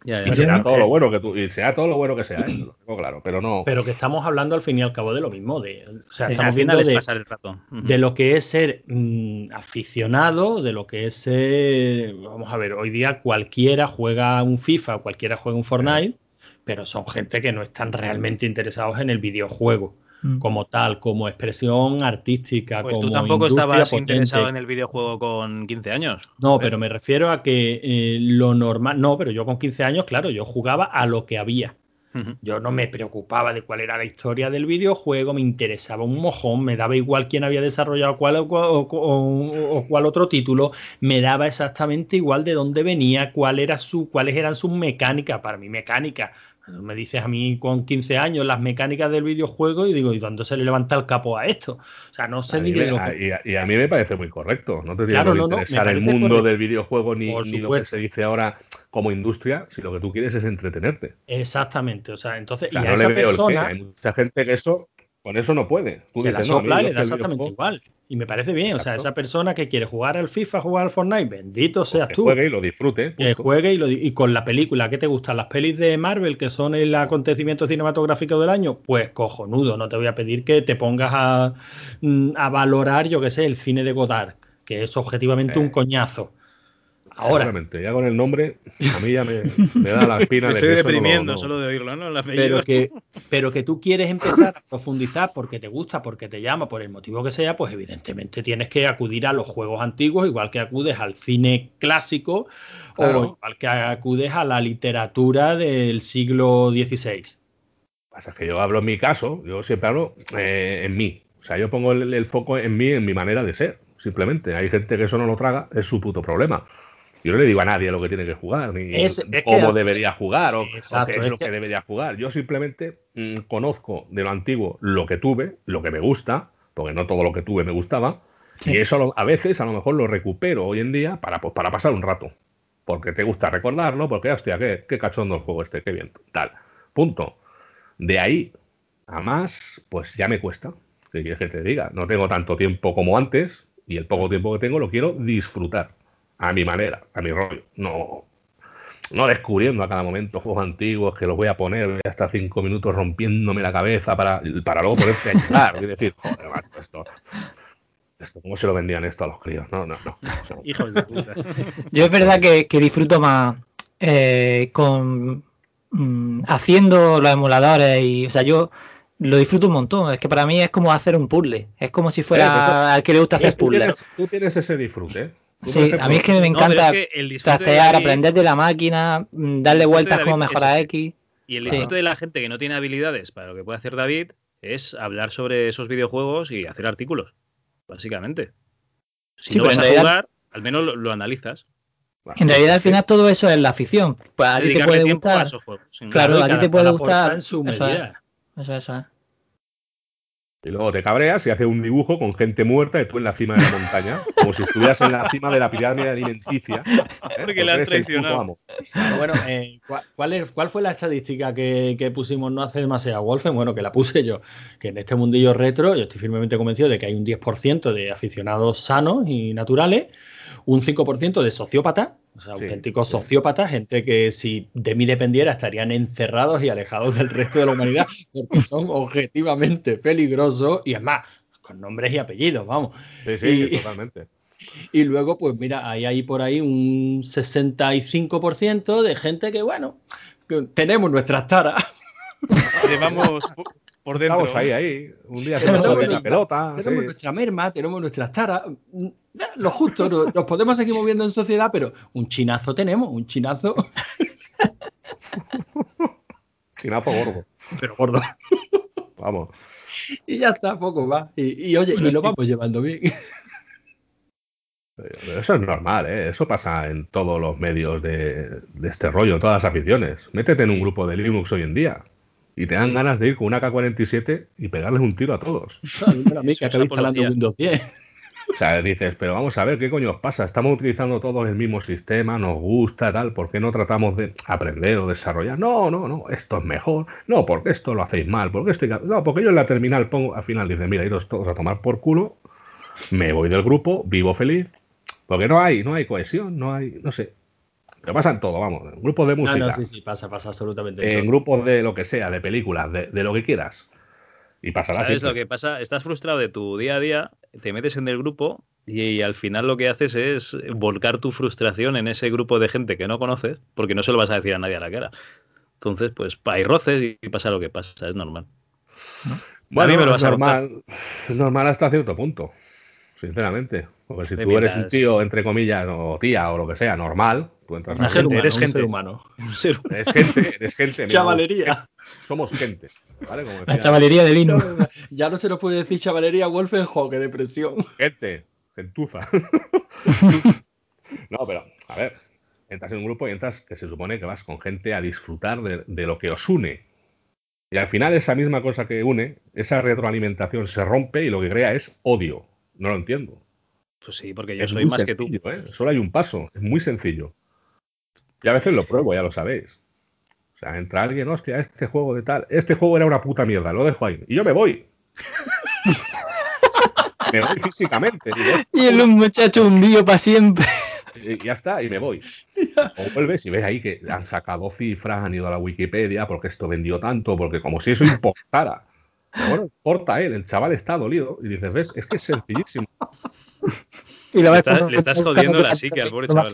S2: Y será todo lo bueno que tú, y sea todo lo bueno que sea, ¿eh? claro, pero no.
S1: Pero que estamos hablando al fin y al cabo de lo mismo, de, o sea, estamos viendo de, el rato. de, lo que es ser mm, aficionado, de lo que es ser, vamos a ver, hoy día cualquiera juega un FIFA, cualquiera juega un Fortnite, pero son gente que no están realmente interesados en el videojuego. Mm. como tal, como expresión artística.
S3: Pues
S1: como
S3: tú tampoco estabas interesado en el videojuego con 15 años.
S1: No, pero me refiero a que eh, lo normal, no, pero yo con 15 años, claro, yo jugaba a lo que había. Yo no me preocupaba de cuál era la historia del videojuego, me interesaba un mojón, me daba igual quién había desarrollado cuál o, o, cuál otro título, me daba exactamente igual de dónde venía, cuál era su, cuáles eran sus mecánicas. Para mi mecánica, me dices a mí con 15 años las mecánicas del videojuego y digo, ¿y dónde se le levanta el capo a esto? O sea, no sé ni
S2: de lo que... y, a, mí me parece muy correcto. No te tiene que interesar el mundo del videojuego ni, lo que se dice ahora como industria, si lo que tú quieres es entretenerte.
S1: Exactamente. O sea, entonces, y a esa persona...
S2: Hay mucha gente que eso, con eso no puede.
S1: se la sopla y le da exactamente igual. Y me parece bien, o sea, esa persona que quiere jugar al FIFA, jugar al Fortnite, bendito seas tú.
S2: Que juegue y lo disfrute.
S1: Que juegue y, lo, y con la película, ¿qué te gustan? Las pelis de Marvel, que son el acontecimiento cinematográfico del año, pues cojonudo, no te voy a pedir que te pongas a, mm, valorar, yo qué sé, el cine de Godard, que es objetivamente un eh. coñazo. Ahora.
S2: ya con el nombre, a mí ya me, da la *laughs* espina.
S3: me estoy deprimiendo solo de oírlo, ¿no?
S1: pero, que, *laughs* pero que tú quieres empezar a profundizar porque te gusta, porque te llama, por el motivo que sea, pues evidentemente tienes que acudir a los juegos antiguos, igual que acudes al cine clásico o igual que acudes a la literatura del siglo XVI.
S2: Pasa que yo hablo en mi caso, yo siempre hablo eh, en mí. O sea, yo pongo el, el foco en mí, en mi manera de ser. Simplemente, hay gente que eso no lo traga, es su puto problema. Yo no le digo a nadie lo que tiene que jugar, ni cómo debería jugar o, qué es, lo que... debería jugar. Yo simplemente mm, conozco de lo antiguo lo que tuve, lo que me gusta, porque no todo lo que tuve me gustaba, y eso a veces a lo mejor lo recupero hoy en día para, pues, para pasar un rato. Porque te gusta recordarlo, porque hostia, qué, qué cachondo el juego este, qué bien, tal. Punto. De ahí a más, pues ya me cuesta. ¿Qué quieres que te diga? No tengo tanto tiempo como antes, y el poco tiempo que tengo lo quiero disfrutar a mi manera, a mi rollo. No, no descubriendo a cada momento juegos antiguos que los voy a poner hasta cinco minutos rompiéndome la cabeza para, para luego ponerse a llorar y decir, *laughs* joder, macho, esto, esto, ¿cómo se lo vendían esto a los críos? No, no, no. *laughs*
S3: Hijos de puta.
S4: Yo es verdad que, disfruto más eh, con mm, haciendo los emuladores y, o sea, yo lo disfruto un montón. Es que para mí es como hacer un puzzle. Es como si fuera eh, pues, al que le gusta hacer puzzles.
S2: tú tienes ese disfrute.
S4: Sí, a mí es que me encanta trastear, aprender de la máquina, mm, darle vueltas como mejorar X.
S3: Y el disfrute de la gente que no tiene habilidades para lo que puede hacer David es hablar sobre esos videojuegos y hacer artículos, básicamente. Si no vas a jugar, al menos lo, analizas.
S4: En realidad, al final, todo eso es la afición. Pues a ti te puede gustar. Claro, a ti te puede gustar.
S1: En su eso,
S4: eso, eso,
S2: Y luego te cabreas y hace un dibujo con gente muerta y tú en la cima de la montaña, como si estuvieras en la cima de la pirámide alimenticia.
S3: ¿eh? *laughs* Porque, le han traicionado.
S1: Bueno, eh, ¿cuál, ¿cuál, fue la estadística que, pusimos no hace demasiado, Wolfen? Bueno, que la puse yo, que en este mundillo retro yo estoy firmemente convencido de que hay un 10% de aficionados sanos y naturales, un 5% de sociópatas, o sea, auténticos sociópatas, gente que si de mí dependiera estarían encerrados y alejados del resto de la humanidad, *laughs* porque son objetivamente peligrosos y además con nombres y apellidos, vamos.
S2: Sí, sí, totalmente. *laughs*
S1: Y luego, pues mira, hay ahí por ahí un 65% de gente que, bueno, tenemos nuestras taras.
S3: Llevamos por dentro.
S2: Estamos ahí, ahí. Un día tenemos la pelota.
S1: Tenemos nuestra merma, tenemos nuestras taras lo justo, nos, podemos seguir moviendo en sociedad, pero un chinazo tenemos, un chinazo. *laughs*
S2: chinazo gordo.
S1: Pero gordo.
S2: Vamos.
S1: Y ya está, poco más. Y, oye, y lo vamos llevando bien.
S2: Eso es normal, ¿eh? eso pasa en todos los medios de, este rollo, en todas las aficiones. Métete en un grupo de Linux hoy en día y te dan ganas de ir con una K-47 y pegarles un tiro a todos. *laughs*
S1: A mí que *laughs* instalando Windows 10.
S2: O sea, dices, pero vamos a ver, ¿qué coño os pasa? Estamos utilizando todos el mismo sistema, nos gusta, tal, ¿por qué no tratamos de aprender o desarrollar? No, no, no, esto es mejor. No, porque esto lo hacéis mal, porque esto... No, porque yo en la terminal pongo, al final dice, mira, iros todos a tomar por culo, me voy del grupo, vivo feliz, porque no hay, no hay cohesión, no hay, no sé. Pero pasa en todo, vamos, en grupos de música.
S1: no, sí, sí, pasa, pasa absolutamente.
S2: En grupos de lo que sea, de películas, de, de lo que quieras. Y pasará
S3: ¿Sabes lo que pasa? Estás frustrado de tu día a día, te metes en el grupo y, al final lo que haces es volcar tu frustración en ese grupo de gente que no conoces, porque no se lo vas a decir a nadie a la cara. Entonces, pues hay roces y pasa lo que pasa, es normal.
S2: Bueno, a mí me lo vas normal, a es normal hasta cierto punto, sinceramente. Porque si tú eres un tío, entre comillas, o tía, o lo que sea, normal, tú entras
S1: a gente, eres gente. humano.
S2: Eres gente, eres gente. *laughs*
S1: Chavalería.
S2: Somos gente.
S4: La chavalería de vino.
S1: Ya no se nos puede decir chavalería Wolfenho, que depresión.
S2: Gente, gentuza. *laughs* no, pero, a ver, entras en un grupo y entras que se supone que vas con gente a disfrutar de, de lo que os une. Y al final esa misma cosa que une, esa retroalimentación se rompe y lo que crea es odio. No lo entiendo.
S3: Pues sí, porque yo soy más que tú.
S2: ¿eh? Solo hay un paso, es muy sencillo. Y a veces lo pruebo, ya lo sabéis. O sea, entra alguien, hostia, este juego de tal, este juego era una puta mierda, lo dejo ahí. Y yo me voy. *laughs* me voy físicamente.
S4: Y el un muchacho hundido para siempre.
S2: Y ya está, y me voy. O vuelves y ves ahí que han sacado cifras, han ido a la Wikipedia, porque esto vendió tanto, porque como si eso importara. Bueno, importa él, el chaval está dolido. Y dices, ves, es que es sencillísimo.
S3: Y le, estás, le estás jodiendo la psique al pobre chaval.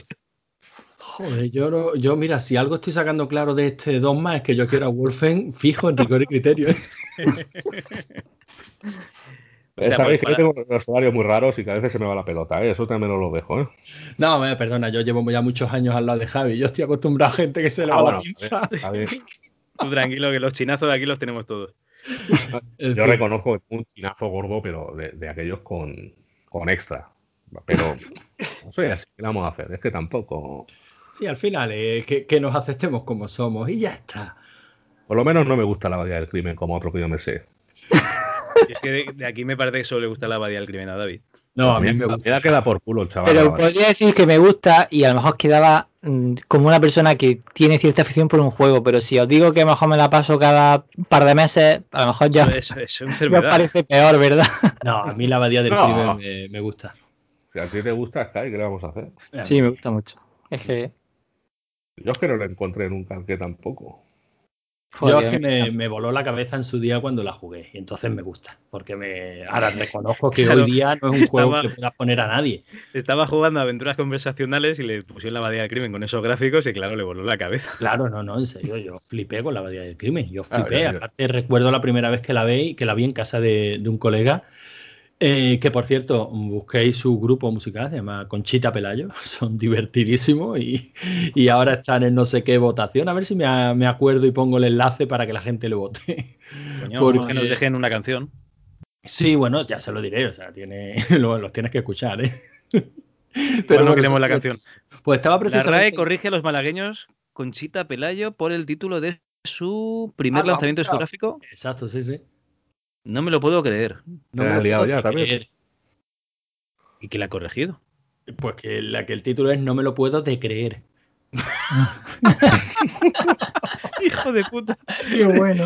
S1: Joder, yo, yo, mira, si algo estoy sacando claro de este dogma es que yo quiero a Wolfen fijo en rigor y criterio. ¿eh? *laughs*
S2: Sabéis que yo tengo los horarios muy raros y que a veces se me va la pelota, ¿eh? eso también os lo dejo. ¿eh?
S1: No, perdona, yo llevo ya muchos años al lado de Javi. Yo estoy acostumbrado a gente que se le ah, va la pinza.
S3: Tú tranquilo, que los chinazos de aquí los tenemos todos. *laughs*
S2: Yo reconozco un chinazo gordo, pero de aquellos con, con extra. Pero no soy así, ¿qué vamos a hacer? Es que tampoco.
S1: Sí, al final, es que, que, nos aceptemos como somos y ya está.
S2: Por lo menos no me gusta la abadía del crimen como otro que yo me sé. *laughs*
S3: es que de, aquí me parece que solo le gusta la abadía del crimen a David.
S2: No, a mí me gusta. queda por culo el chaval.
S4: Pero podría decir que me gusta y a lo mejor quedaba mm, como una persona que tiene cierta afición por un juego, pero si os digo que a lo mejor me la paso cada par de meses, a lo mejor ya *laughs* me parece peor, ¿verdad? *laughs*
S1: No, a mí la abadía del crimen me, gusta.
S2: Si a ti te gusta Sky, ¿qué le vamos a hacer?
S4: Sí, me gusta mucho. Es que...
S2: Yo es que no la encontré nunca, que tampoco.
S1: Yo es que me, voló la cabeza en su día cuando la jugué y entonces me gusta, porque me ahora reconozco que hoy día no es un juego que puedas poner a nadie.
S3: Estaba jugando aventuras conversacionales y le pusieron la abadía del crimen con esos gráficos y claro, le voló la cabeza.
S1: Claro, no, no, en serio, yo flipé con la abadía del crimen, yo ah, flipé. Aparte recuerdo la primera vez que la vi, que la vi en casa de, de un colega eh, que por cierto, busquéis su grupo musical, se llama Conchita Pelayo, *laughs* son divertidísimos y, ahora están en no sé qué votación. A ver si me, acuerdo y pongo el enlace para que la gente lo vote.
S3: Porque... Que nos dejen una canción.
S1: Sí, bueno, ya se lo diré, o sea, tiene, *laughs* los, tienes que escuchar, ¿eh?
S3: Pero no queremos la canción.
S1: Pues estaba
S3: precisamente... La RAE corrige a los malagueños Conchita Pelayo por el título de su primer ah, lanzamiento discográfico.
S1: Exacto, sí, sí.
S3: No me lo puedo creer.
S1: No me lo puedo creer.
S3: ¿Y que la ha corregido?
S1: Pues que, la, que el título es No me lo puedo de creer. *laughs*
S3: Hijo de puta.
S4: Qué bueno.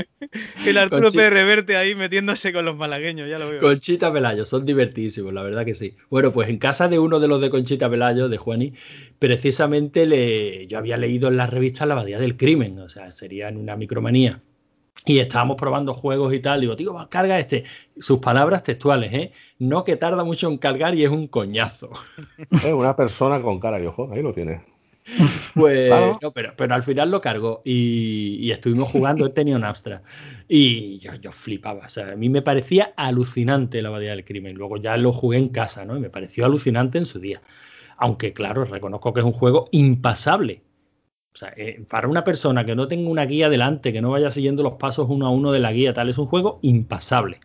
S3: El Arturo P. Reverte ahí metiéndose con los malagueños, ya lo veo.
S1: Conchita Pelayo, son divertísimos, la verdad que sí. Bueno, pues en casa de uno de los de Conchita Pelayo, de Juani, precisamente le, yo había leído en la revista La Abadía del Crimen, o sea, sería en una micromanía. Y estábamos probando juegos y tal. Digo, tío, carga este. Sus palabras textuales, ¿eh? No que tarda mucho en cargar y es un coñazo. *laughs*
S2: Es una persona con cara y ojo, ahí lo tiene.
S1: Pues, no, pero, pero al final lo cargó y, estuvimos jugando, he tenido un Astra. Y yo, yo, flipaba, o sea, a mí me parecía alucinante la abadía del crimen. Luego ya lo jugué en casa, ¿no? Y me pareció alucinante en su día. Aunque, claro, reconozco que es un juego impasable. O sea, eh, para una persona que no tenga una guía delante, que no vaya siguiendo los pasos uno a uno de la guía, tal, es un juego impasable.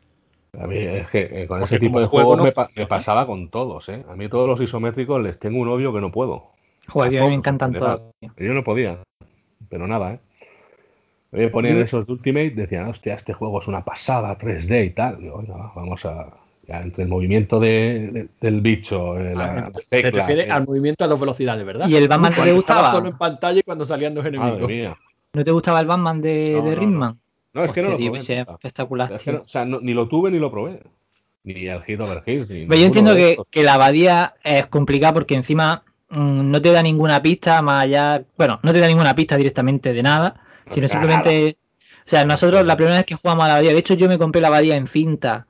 S2: A mí es que eh, con ese tipo de juegos me, pasaba con todos, ¿eh? A mí todos los isométricos les tengo un odio que no puedo.
S4: Joder, a mí me encantan todos.
S2: Yo no podía, pero nada, ¿eh? Me ponían esos de Ultimate, decían, hostia, este juego es una pasada, 3D y tal. vamos a. Entre el movimiento de, del bicho, eh,
S1: ah, te refieres al movimiento a dos velocidades, ¿verdad?
S4: ¿Y el Batman te gustaba?
S1: solo en pantalla y cuando salían dos enemigos.
S4: ¿No te gustaba el Batman de, no, de
S2: No, es que no lo probé.
S4: espectacular.
S2: o sea, ni lo tuve ni lo probé. Ni el Hit Over Hills.
S4: Yo entiendo que, que, la abadía es complicada porque encima Mm, no te da ninguna pista más allá, bueno, no te da ninguna pista directamente de nada, sino simplemente, o sea, nosotros la primera vez que jugamos a la abadía, de hecho yo me compré la abadía en cinta,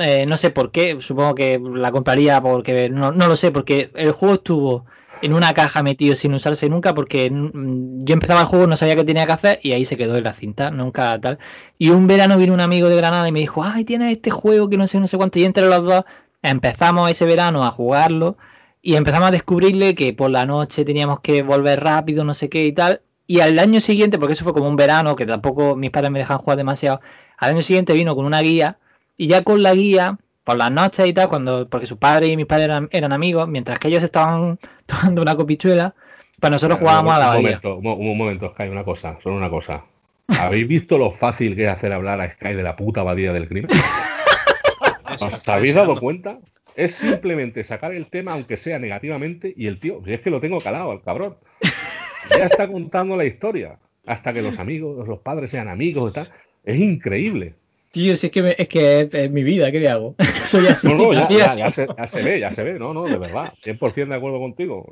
S4: eh, no sé por qué, supongo que la compraría porque, no, no lo sé, porque el juego estuvo en una caja metido sin usarse nunca porque mm, yo empezaba el juego, no sabía qué tenía que hacer y ahí se quedó en la cinta, nunca tal. Y un verano vino un amigo de Granada y me dijo, ay, tienes este juego que no sé, no sé cuánto. Y entre los dos empezamos ese verano a jugarlo y empezamos a descubrirle que por la noche teníamos que volver rápido, no sé qué y tal. Y al año siguiente, porque eso fue como un verano, que tampoco mis padres me dejan jugar demasiado, al año siguiente vino con una guía y ya con la guía, por las noches y tal, cuando porque sus padres y mis padres eran, amigos, mientras que ellos estaban *laughs* tomando una copichuela, pues nosotros jugábamos a la
S2: bahía. Un momento, un momento, Sky, una cosa, solo una cosa. ¿Habéis visto lo fácil que es hacer hablar a Sky de la puta abadía del crimen? *laughs* ¿Os habéis dado cuenta? Es simplemente sacar el tema, aunque sea negativamente, y el tío, es que lo tengo calado al cabrón. Ya está contando la historia. Hasta que los amigos, los padres sean amigos y tal. Es increíble.
S4: Tío, si es que, es, que es, mi vida, ¿qué le hago? *laughs*
S2: Soy así. No, no, ya, se, ve, ya se ve. No, no, de verdad. 100% de acuerdo contigo.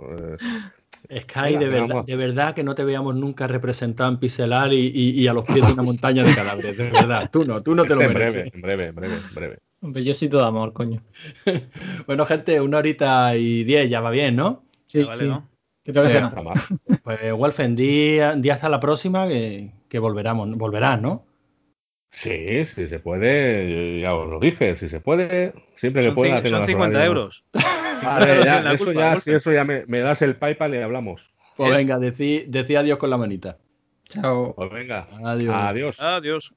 S1: Eh, Sky, de verdad, de verdad que no te veamos nunca representado en Pixelar y, y, a los pies de una montaña de cadáveres. De verdad, tú no, tú no te lo
S2: mereces. En breve, en breve, en breve, en breve.
S4: Hombre, yo sí todo amor, coño. *laughs*
S1: bueno, gente, una horita y diez ya va bien, ¿no?
S4: Sí, vale, sí. ¿no?
S1: ¿Qué te parece? pues Wolfen, di, hasta la próxima que, que volveramos, volverás, ¿no?
S2: Sí, si se puede, ya os lo dije, si se puede, siempre que pueda.
S3: Son 50 euros. *laughs*
S2: Vale, ya, eso, ya, si eso ya me, das el PayPal y hablamos.
S1: Pues venga, decí, decí adiós con la manita.
S4: Chao.
S2: Pues venga.
S1: Adiós.
S2: Adiós.
S3: Adiós.